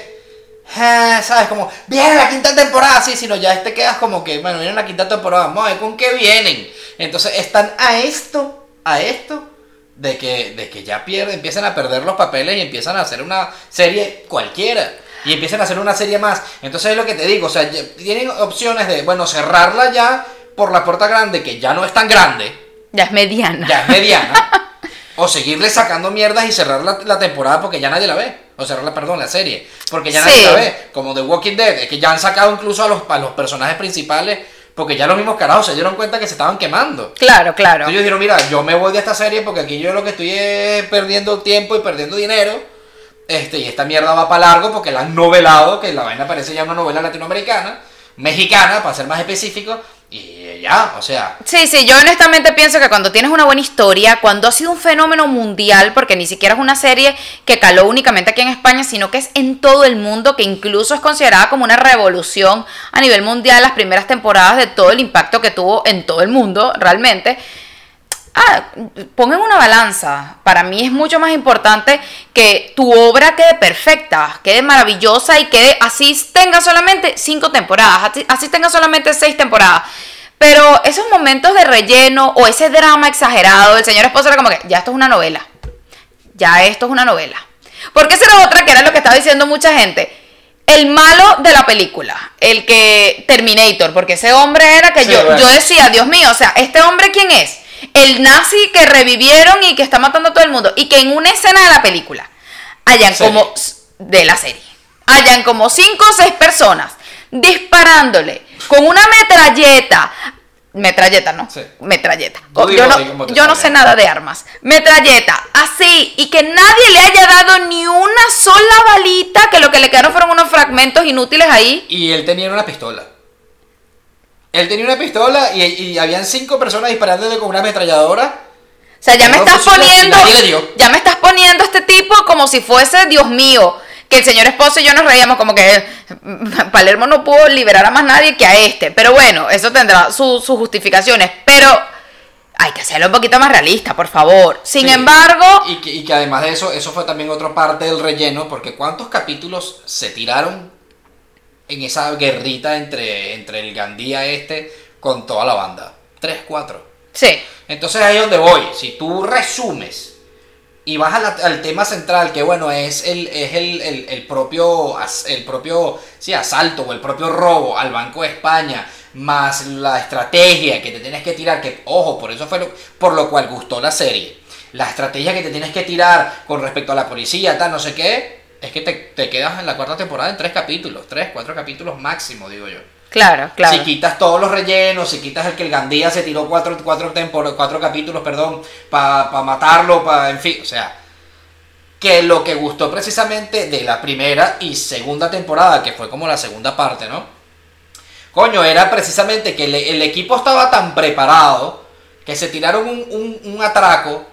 eh, ¿Sabes? Como, viene la quinta temporada, sí, sino ya te quedas como que, bueno, viene la quinta temporada, vamos a ver con qué vienen. Entonces están a esto, a esto, de que, de que ya pierden, empiezan a perder los papeles y empiezan a hacer una serie cualquiera. Y empiezan a hacer una serie más. Entonces es lo que te digo, o sea, tienen opciones de, bueno, cerrarla ya por la puerta grande, que ya no es tan grande Ya es mediana. ya es mediana. o seguirle sacando mierdas y cerrar la, la temporada porque ya nadie la ve. O cerrar, perdón, la serie. Porque ya nadie la ve. Como The Walking Dead. Es que ya han sacado incluso a los, a los personajes principales. Porque ya los mismos carajos se dieron cuenta que se estaban quemando. Claro, claro. Entonces ellos dijeron, mira, yo me voy de esta serie porque aquí yo lo que estoy es perdiendo tiempo y perdiendo dinero. Este, y esta mierda va para largo porque la han novelado, que la vaina parece ya una novela latinoamericana, mexicana, para ser más específico. Y ya, o sea, Sí, sí, yo honestamente pienso que cuando tienes una buena historia, cuando ha sido un fenómeno mundial, porque ni siquiera es una serie que caló únicamente aquí en España, sino que es en todo el mundo, que incluso es considerada como una revolución a nivel mundial, las primeras temporadas de todo el impacto que tuvo en todo el mundo, realmente. Ah, pongan una balanza. Para mí es mucho más importante que tu obra quede perfecta, quede maravillosa y quede así tenga solamente cinco temporadas, así, así tenga solamente seis temporadas. Pero esos momentos de relleno o ese drama exagerado, el señor esposo era como que ya esto es una novela. Ya esto es una novela. Porque esa era otra que era lo que estaba diciendo mucha gente. El malo de la película, el que Terminator, porque ese hombre era que Sí, yo, bueno. yo decía, Dios mío, o sea, ¿este hombre quién es? El nazi que revivieron y que está matando a todo el mundo. Y que en una escena de la película hayan Serie. como, de la serie, hayan como cinco o seis personas disparándole con una metralleta. Metralleta, ¿no? Sí. Metralleta. Yo así no, yo no sé nada de armas. Metralleta, así, y que nadie le haya dado ni una sola balita, que lo que le quedaron fueron unos fragmentos inútiles ahí. Y él tenía una pistola. Él tenía una pistola y, y habían cinco personas disparándole con una ametralladora. O sea, ya me No, estás poniendo, ya me estás poniendo a este tipo como si fuese Dios mío, que el señor esposo y yo nos reíamos como que mm, Palermo no pudo liberar a más nadie que a este. Pero bueno, eso tendrá su- sus justificaciones. Pero hay que hacerlo un poquito más realista, por favor. Sin Sí. embargo, Y que, y que además de eso, eso fue también otra parte del relleno, porque ¿cuántos capítulos se tiraron en esa guerrita entre, entre el Gandía este con toda la banda? Tres, cuatro. sí, Entonces ahí es donde voy. Si tú resumes y vas a la- al tema central, que bueno, es el, es el, el- el propio, el propio sí, asalto o el propio robo al Banco de España, más la estrategia que te tienes que tirar, que ojo, por eso fue lo, por lo cual gustó la serie. La estrategia que te tienes que tirar con respecto a la policía, tal, no sé qué, es que te, te quedas en la cuarta temporada en tres capítulos, tres, cuatro capítulos máximo, digo yo. claro, claro. Si quitas todos los rellenos, si quitas el que el Gandía se tiró cuatro, cuatro, tempor- cuatro capítulos, perdón, para matarlo, para, en fin, o sea, que lo que gustó precisamente de la primera y segunda temporada, que fue como la segunda parte, ¿no? Coño, era precisamente que el, el equipo estaba tan preparado que se tiraron un, un- un atraco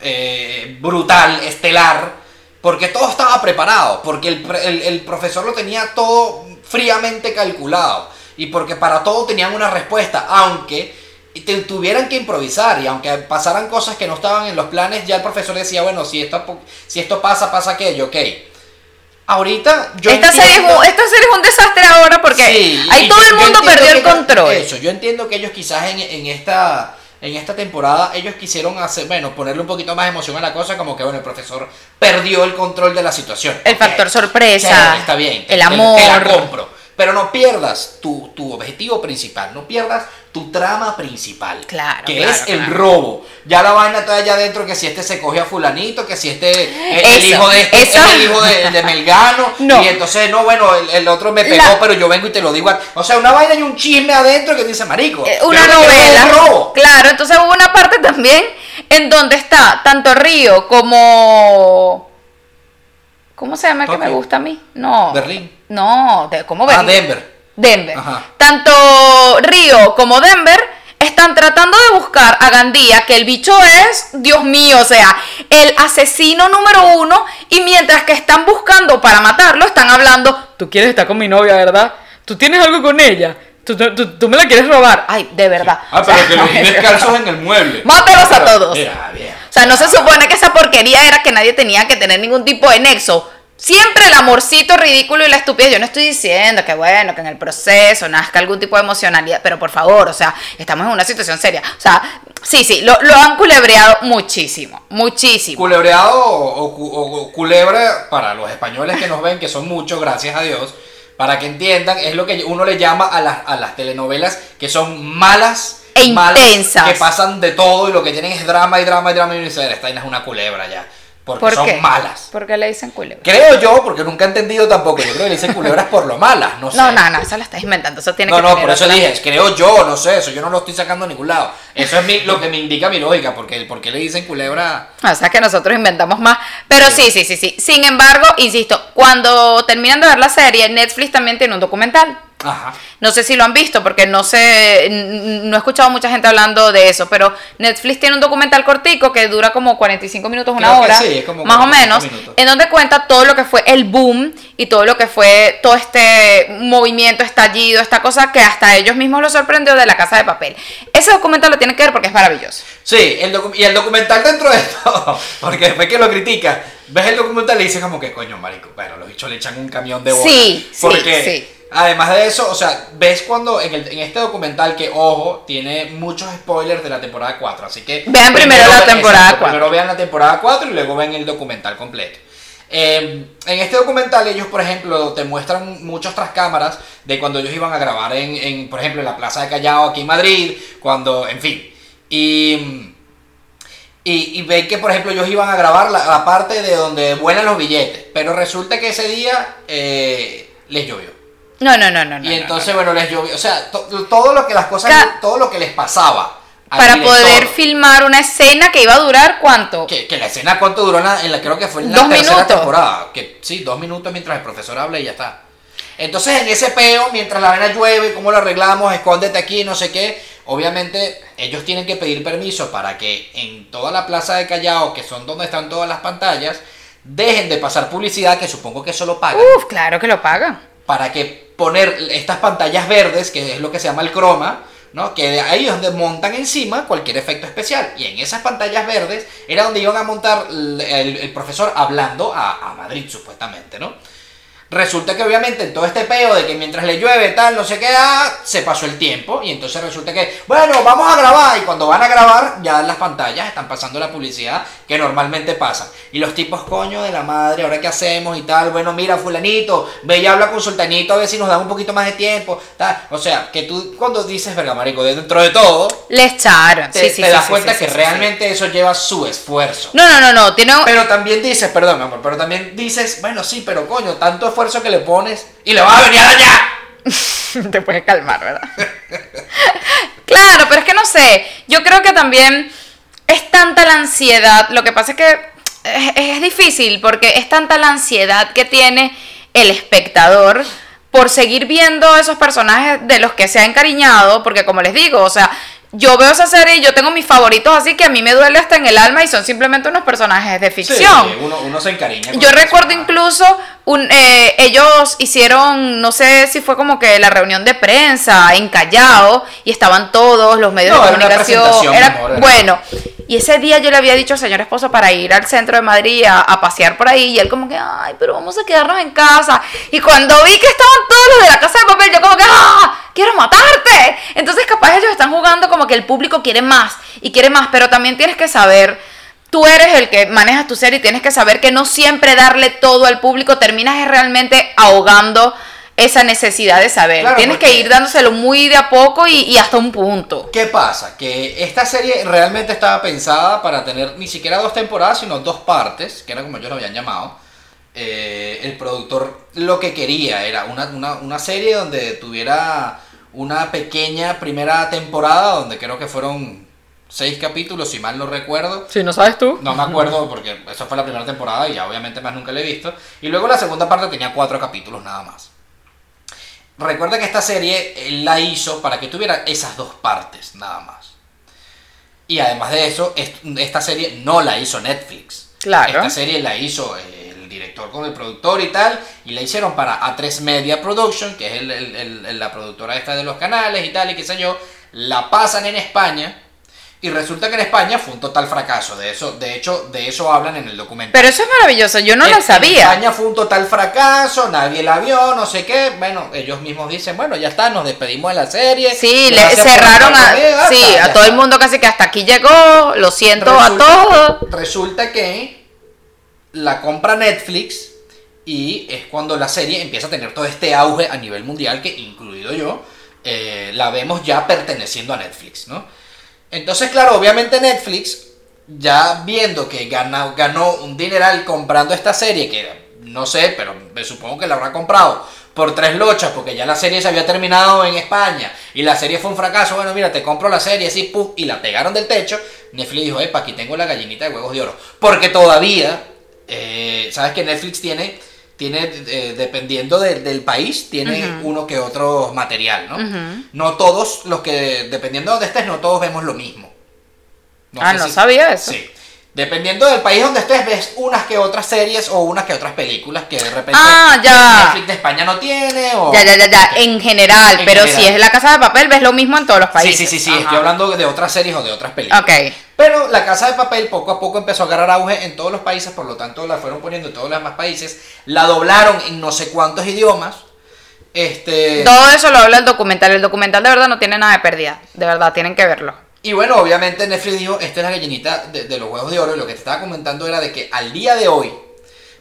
eh, brutal, estelar, porque todo estaba preparado, porque el, el- el profesor lo tenía todo fríamente calculado y porque para todo tenían una respuesta, aunque te tuvieran que improvisar y aunque pasaran cosas que no estaban en los planes, ya el profesor decía, bueno, si esto, si esto pasa, pasa aquello, ok. Ahorita yo esta, serie es entiendo- un, esta serie es un desastre ahora porque Sí, ahí todo yo- el mundo entiendo perdió el control. Eso, yo entiendo que ellos quizás en, en esta en esta temporada ellos quisieron hacer, bueno, ponerle un poquito más emoción a la cosa, como que bueno, el profesor perdió el control de la situación. El factor sorpresa, chévere, está bien, el te- amor. te la compro. Pero no pierdas tu, tu objetivo principal, no pierdas tu trama principal. Claro, Que claro, es el robo. Ya la vaina está allá adentro, que si este se coge a fulanito, que si este es el Eso, hijo de este, eso. es el hijo de, de Melgano. No. Y entonces, no, bueno, el, el otro me pegó, La- pero yo vengo y te lo digo. a- O sea, una vaina y un chisme adentro que dice marico. Eh, una novela. robo. Claro, entonces hubo una parte también en donde está tanto Río como. ¿Cómo se llama el que me gusta a mí? No. Berlín. No, de, ¿cómo Ah, Berlín? Denver. Denver. Ajá. Tanto Río como Denver están tratando de buscar a Gandía, que el bicho es, Dios mío, o sea, el asesino número uno, y mientras que están buscando para matarlo, están hablando, tú quieres estar con mi novia, ¿verdad? Tú tienes algo con ella, tú, tú- tú- tú me la quieres robar. Ay, de verdad. Ah, O sea, pero que los descalzos en el mueble. Mátalos a todos. Mira, bien. O sea, no se supone que esa porquería era que nadie tenía que tener ningún tipo de nexo. Siempre el amorcito ridículo y la estupidez. Yo no estoy diciendo que bueno, que en el proceso nazca algún tipo de emocionalidad, pero por favor, o sea, estamos en una situación seria. O sea, sí, sí, lo, lo han culebreado muchísimo, muchísimo. Culebreado o, o o culebra, para los españoles que nos ven, que son muchos, gracias a Dios, para que entiendan, es lo que uno le llama a las, a las telenovelas que son malas. E malas, intensas. Que pasan de todo y lo que tienen es drama y drama y drama y dice, esta es una culebra ya. Porque ¿Por son qué? malas. ¿Por qué le dicen culebra? Creo yo, porque nunca he entendido tampoco. Yo creo que le dicen culebras por lo malas, no sé. No, no, no, eso lo estás inventando. Eso tiene No, que no, tener por eso dije, creo yo, no sé, eso yo no lo estoy sacando a ningún lado. Eso es mi- lo que me indica mi lógica, porque por qué le dicen culebra. O sea que nosotros inventamos más. Pero sí, sí, sí, sí. Sin embargo, insisto, cuando terminan de ver la serie, Netflix también tiene un documental. Ajá. No sé si lo han visto porque no sé, no he escuchado mucha gente hablando de eso, pero Netflix tiene un documental cortico que dura como 45 minutos, una Creo que hora, sí, como más o 45 menos, minutos. en donde cuenta todo lo que fue el boom y todo lo que fue todo este movimiento, estallido, esta cosa que hasta ellos mismos los sorprendió de la casa de papel. Ese documental lo tienen que ver porque es maravilloso. Sí, el y el documental dentro de esto, porque después que lo critica, ves el documental y dices como que coño, marico, bueno, los bichos le echan un camión de bola. Sí, sí, sí. Además de eso, o sea, ves cuando en, el- en este documental que, ojo, tiene muchos spoilers de la temporada 4, así que... Vean primero la temporada exacto, 4. Primero vean la temporada 4 y luego ven el documental completo. Eh, en este documental ellos, por ejemplo, te muestran muchas otras cámaras de cuando ellos iban a grabar en, en, por ejemplo, en la Plaza de Callao aquí en Madrid, cuando, en fin. Y, y, y ven que, por ejemplo, ellos iban a grabar la, la parte de donde vuelan los billetes, pero resulta que ese día eh, les llovió. No, no, no, no. y no, entonces, no. bueno, les llovió, o sea, to- todo lo que las cosas, Ca- todo lo que les pasaba. al Para director, poder filmar una escena que iba a durar cuánto? que, que la escena cuánto duró en la, en la- creo que fue en la Dos tercera minutos. temporada. Que sí, dos minutos mientras el profesor habla y ya está. Entonces en ese peo, mientras la vena llueve, cómo lo arreglamos, escóndete aquí, no sé qué. Obviamente ellos tienen que pedir permiso para que en toda la plaza de Callao, que son donde están todas las pantallas, dejen de pasar publicidad, que supongo que eso lo pagan Uf, claro que lo pagan. para que poner estas pantallas verdes, que es lo que se llama el croma, ¿no? Que ahí es donde montan encima cualquier efecto especial. Y en esas pantallas verdes era donde iban a montar el profesor hablando a, a Madrid, supuestamente, ¿no? Resulta que obviamente en todo este peo de que mientras le llueve tal, no sé qué, ah, se pasó el tiempo y entonces resulta que, bueno, vamos a grabar y cuando van a grabar ya en las pantallas están pasando la publicidad que normalmente pasa. Y los tipos, coño de la madre, ahora qué hacemos y tal, bueno, mira, fulanito, ve y habla con sultanito a ver si nos dan un poquito más de tiempo, tal. O sea, que tú cuando dices, verga, marico, dentro de todo, Le echaron. te, sí, sí, te sí, das sí, cuenta que realmente eso lleva su esfuerzo. No, no, no, no. Tiene Pero también dices, perdón, amor, pero también dices, bueno, sí, pero coño, tanto esfuerzo que le pones y le vas a venir a dañar. Te puedes calmar, ¿verdad? claro, pero es que no sé. Yo creo que también es tanta la ansiedad. Lo que pasa es que es, es difícil porque es tanta la ansiedad que tiene el espectador por seguir viendo esos personajes de los que se ha encariñado. Porque, como les digo, o sea. Yo veo esa serie y yo tengo mis favoritos así que a mí me duele hasta en el alma y son simplemente unos personajes de ficción. Sí, uno, uno se encariña. Yo recuerdo incluso un, eh, ellos hicieron, no sé si fue como que la reunión de prensa en Callao y estaban todos los medios No, de comunicación. Era- era- bueno, y ese día yo le había dicho al señor esposo para ir al centro de Madrid a, pasear por ahí y él como que, ay, pero vamos a quedarnos en casa. Y cuando vi que estaban todos los de la casa de papel, yo como que, ah, quiero matarte. Entonces capaz ellos están jugando como que el público quiere más y quiere más, pero también tienes que saber tú eres el que manejas tu serie y tienes que saber que no siempre darle todo al público terminas realmente ahogando esa necesidad de saber. Claro, tienes que ir dándoselo muy de a poco y, y hasta un punto. ¿Qué pasa? Que esta serie realmente estaba pensada para tener ni siquiera dos temporadas, sino dos partes, que era como ellos lo habían llamado. Eh, el productor lo que quería era una, una, una serie donde tuviera una pequeña primera temporada, donde creo que fueron seis capítulos, si mal no recuerdo. Si no sabes tú. No me acuerdo porque eso fue la primera temporada y ya obviamente más nunca la he visto. Y luego la segunda parte tenía cuatro capítulos nada más. Recuerda que esta serie él la hizo para que tuviera esas dos partes nada más. Y además de eso, est- esta serie no la hizo Netflix. Claro. Esta serie la hizo el director con el productor y tal. Y la hicieron para A3 Media Production, que es el- el- el- la productora esta de los canales y tal, y qué sé yo. La pasan en España. Y resulta que en España fue un total fracaso. De eso, de hecho, de eso hablan en el documento. Pero eso es maravilloso, yo no En- lo En sabía. España fue un total fracaso, nadie la vio, no sé qué. Bueno, ellos mismos dicen, bueno, ya está, nos despedimos de la serie. Sí, le cerraron a, sí, a todo el mundo casi que hasta aquí llegó, lo siento a todos. Resulta que la compra Netflix y es cuando la serie empieza a tener todo este auge a nivel mundial que, incluido yo, eh, la vemos ya perteneciendo a Netflix, ¿no? Entonces, claro, obviamente Netflix, ya viendo que ganó un dineral comprando esta serie, que no sé, pero me supongo que la habrá comprado por tres lochas, porque ya la serie se había terminado en España y la serie fue un fracaso. Bueno, mira, te compro la serie así, pum, y la pegaron del techo. Netflix dijo, epa, aquí tengo la gallinita de huevos de oro. Porque todavía, eh, sabes que Netflix tiene, tiene, eh, dependiendo de- del país, tiene uno que otro material, ¿no? No todos los que, dependiendo de donde estés, no todos vemos lo mismo. Ah, no sabía eso. Sí. Dependiendo del país donde estés, ves unas que otras series o unas que otras películas que de repente Ah, ya. Netflix de España no tiene o... Ya, ya, ya, ya, en general, En pero general. si es la casa de papel, ves lo mismo en todos los Sí, países. sí, sí, sí, Ajá. estoy hablando de otras series o de otras películas. Ok. Pero la Casa de Papel poco a poco empezó a agarrar auge en todos los países, por lo tanto la fueron poniendo en todos los demás países, la doblaron en no sé cuántos idiomas. Este Todo eso lo habla el documental. El documental de verdad no tiene nada de pérdida. De verdad, tienen que verlo. y bueno, obviamente Netflix dijo, esta es la gallinita de, de los huevos de oro, y lo que te estaba comentando era de que al día de hoy,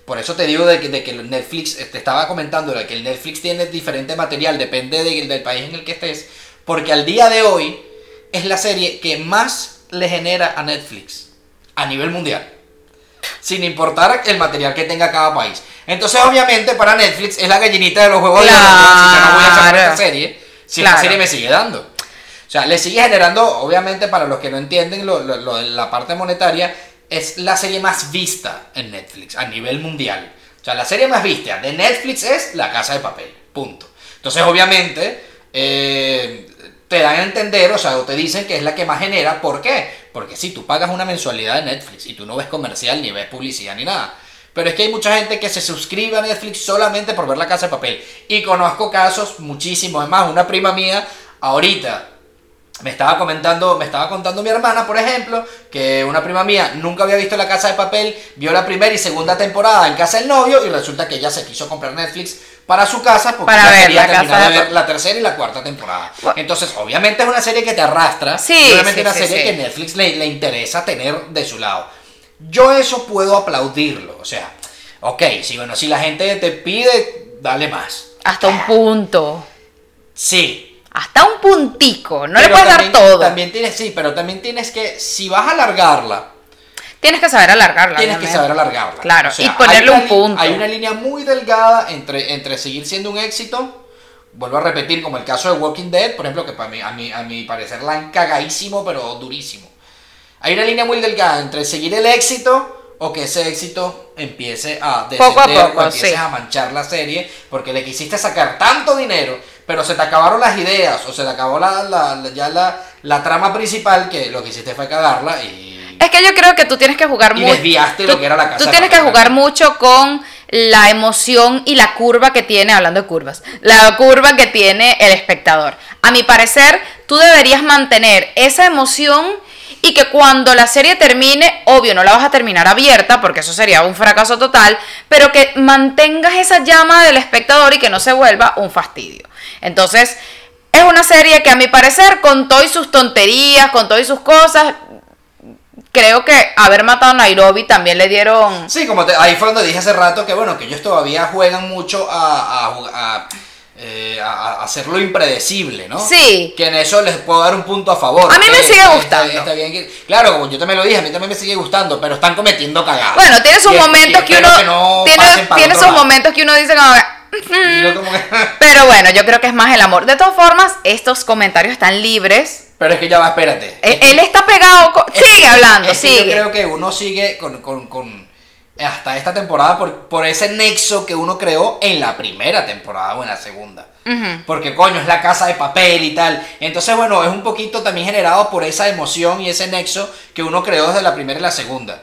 por eso te digo de que, de que Netflix, te estaba comentando de que el Netflix tiene diferente material, depende de- del país en el que estés, porque al día de hoy es la serie que más le genera a Netflix a nivel mundial. Sin importar el material que tenga cada país. Entonces, obviamente, para Netflix es la gallinita de los huevos de oro. Si no voy a esta Claro. serie, si Claro. esta serie me sigue dando. O sea, le sigue generando, obviamente, para los que no entienden lo, lo- lo de la parte monetaria, es la serie más vista en Netflix a nivel mundial. O sea, la serie más vista de Netflix es La Casa de Papel. Punto. Entonces, obviamente, eh, te dan a entender, o sea, o te dicen que es la que más genera. ¿Por qué? Porque si tú pagas una mensualidad de Netflix y tú no ves comercial, ni ves publicidad, ni nada. Pero es que hay mucha gente que se suscribe a Netflix solamente por ver la casa de papel. Y conozco casos muchísimos. Además, una prima mía, ahorita, me estaba comentando, me estaba contando mi hermana, por ejemplo, que una prima mía nunca había visto la casa de papel, vio la primera y segunda temporada en casa del novio y resulta que ella se quiso comprar Netflix para su casa porque Para ver quería la terminar Casa de de ver la tercera y la cuarta temporada. Entonces, obviamente es una serie que te arrastra, Sí, obviamente sí, una sí, serie sí. que Netflix le, le interesa tener de su lado. Yo eso puedo aplaudirlo, o sea, ok, si bueno, si la gente te pide, dale más. Hasta un punto. Sí, Hasta un puntico. No le puedes dar todo. También tienes, sí, pero también tienes que, si vas a alargarla, Tienes que saber alargarla. tienes que saber alargarla. Claro, y ponerle un punto. Hay una línea muy delgada entre, entre seguir siendo un éxito, vuelvo a repetir, como el caso de Walking Dead, por ejemplo, que para mí, a, mi, a mi parecer la han cagadísimo, pero durísimo. Hay una línea muy delgada entre seguir el éxito o que ese éxito empiece a Poco a descender poco, o empieces sí. a manchar la serie porque le quisiste sacar tanto dinero, pero se te acabaron las ideas o se te acabó la, la- la- ya la, la trama principal que lo que hiciste fue cagarla y... Es que yo creo que tú tienes que jugar Y mucho. desviaste lo que era la casa Tú tienes que jugar mucho con la emoción y la curva que tiene, hablando de curvas, la curva que tiene el espectador. A mi parecer, tú deberías mantener esa emoción y que cuando la serie termine, obvio, no la vas a terminar abierta, porque eso sería un fracaso total, pero que mantengas esa llama del espectador y que no se vuelva un fastidio. Entonces, es una serie que a mi parecer, con todas sus tonterías, con todas sus cosas, creo que haber matado a Nairobi también le dieron... Sí, como te- ahí fue donde dije hace rato que bueno, que ellos todavía juegan mucho a, a, jug- a, eh, a- a hacerlo impredecible, ¿no? Sí. Que en eso les puedo dar un punto a favor. A mí me que sigue está- gustando. está bien que- claro, como yo también lo dije, a mí también me sigue gustando, pero están cometiendo cagadas. Bueno, tiene sus Y- y momentos que uno... no tiene tiene sus momentos que uno dice como... como que- Pero bueno, yo creo que es más el amor. De todas formas, estos comentarios están libres. pero es que ya va, espérate. Él, él está pegado... co- Es- sigue hablando, es que sigue. Yo creo que uno sigue con, con- con- hasta esta temporada por, por ese nexo que uno creó en la primera temporada o en la segunda. Porque coño, es la casa de papel y tal. Entonces, bueno, es un poquito también generado por esa emoción y ese nexo que uno creó desde la primera y la segunda.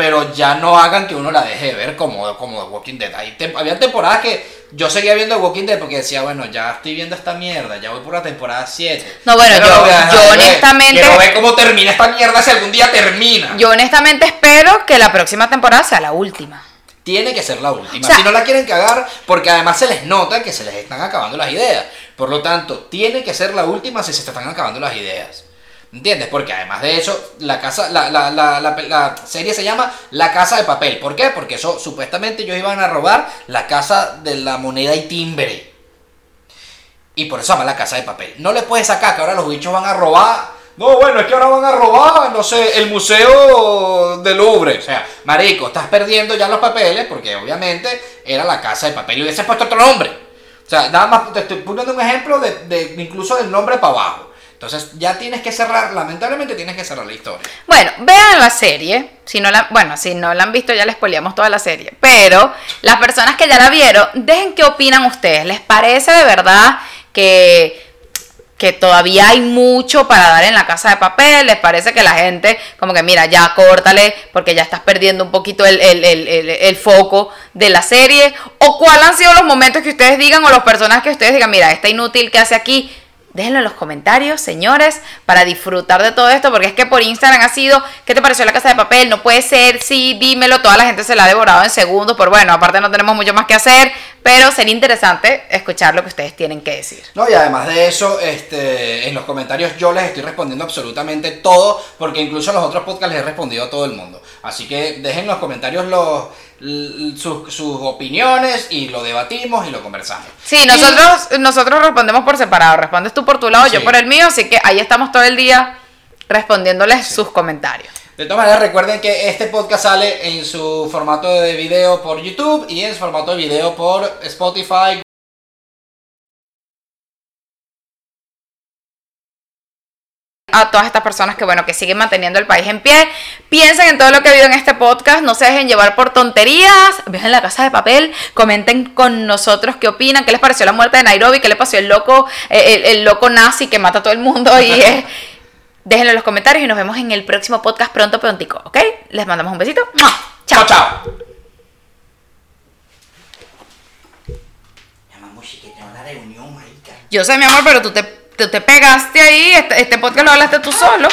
Pero ya no hagan que uno la deje de ver como, como The Walking Dead. Hay había temporadas que yo seguía viendo The Walking Dead porque decía, bueno, ya estoy viendo esta mierda, ya voy por la temporada 7. No, bueno, Pero yo- yo de honestamente- Quiero ver cómo termina esta mierda si algún día termina. Yo honestamente espero que la próxima temporada sea la última. Tiene que ser la última. O sea- si no la quieren cagar, porque además se les nota que se les están acabando las ideas. Por lo tanto, tiene que ser la última si se están acabando las ideas. ¿Entiendes? Porque además de eso, la casa, la, la, la, la, serie se llama La Casa de Papel. ¿Por qué? Porque eso supuestamente ellos iban a robar la casa de la moneda y timbre. Y por eso llama La Casa de Papel. No le puedes sacar que ahora los bichos van a robar. No, bueno, es que ahora van a robar, no sé, el museo del Louvre. O sea, marico, estás perdiendo ya los papeles porque obviamente era la casa de papel y hubiese puesto otro nombre. O sea, nada más te estoy poniendo un ejemplo de, de incluso del nombre para abajo. Entonces ya tienes que cerrar, lamentablemente tienes que cerrar la historia. Bueno, vean la serie. Si no la, bueno, si no la han visto, ya les poliamos toda la serie. Pero las personas que ya la vieron, dejen qué opinan ustedes. ¿Les parece de verdad que que todavía hay mucho para dar en la casa de papel, les parece que la gente como que mira, ya córtale porque ya estás perdiendo un poquito el, el, el, el, foco de la serie, o cuáles han sido los momentos que ustedes digan o los personajes que ustedes digan, mira, está inútil que hace aquí, Déjenlo en los comentarios, señores, para disfrutar de todo esto, porque es que por Instagram ha sido, ¿qué te pareció la casa de papel? No puede ser, sí, dímelo, toda la gente se la ha devorado en segundos, pero bueno, aparte no tenemos mucho más que hacer, pero sería interesante escuchar lo que ustedes tienen que decir. No, y además de eso, este, en los comentarios yo les estoy respondiendo absolutamente todo, porque incluso en los otros podcasts les he respondido a todo el mundo. Así que dejen en los comentarios los sus, sus, opiniones y lo debatimos y lo conversamos. Sí, nosotros, nosotros respondemos por separado. Respondes tú por tu lado, yo por el mío, así que ahí estamos todo el día respondiéndoles sus comentarios. De todas maneras, recuerden que este podcast sale en su formato de video por YouTube y en su formato de video por Spotify, a todas estas personas que bueno que siguen manteniendo el país en pie. Piensen en todo lo que ha habido en este podcast. No se dejen llevar por tonterías. Vean la casa de papel. Comenten con nosotros qué opinan. Qué les pareció la muerte de Nairobi qué les pareció el loco eh, el, loco nazi que mata a todo el mundo y eh, déjenlo en los comentarios y nos vemos en el próximo podcast pronto prontico ¿ok? les mandamos un besito. Chao. Chao yo sé mi amor pero tú te te, te pegaste ahí, este, este podcast lo hablaste tú solo.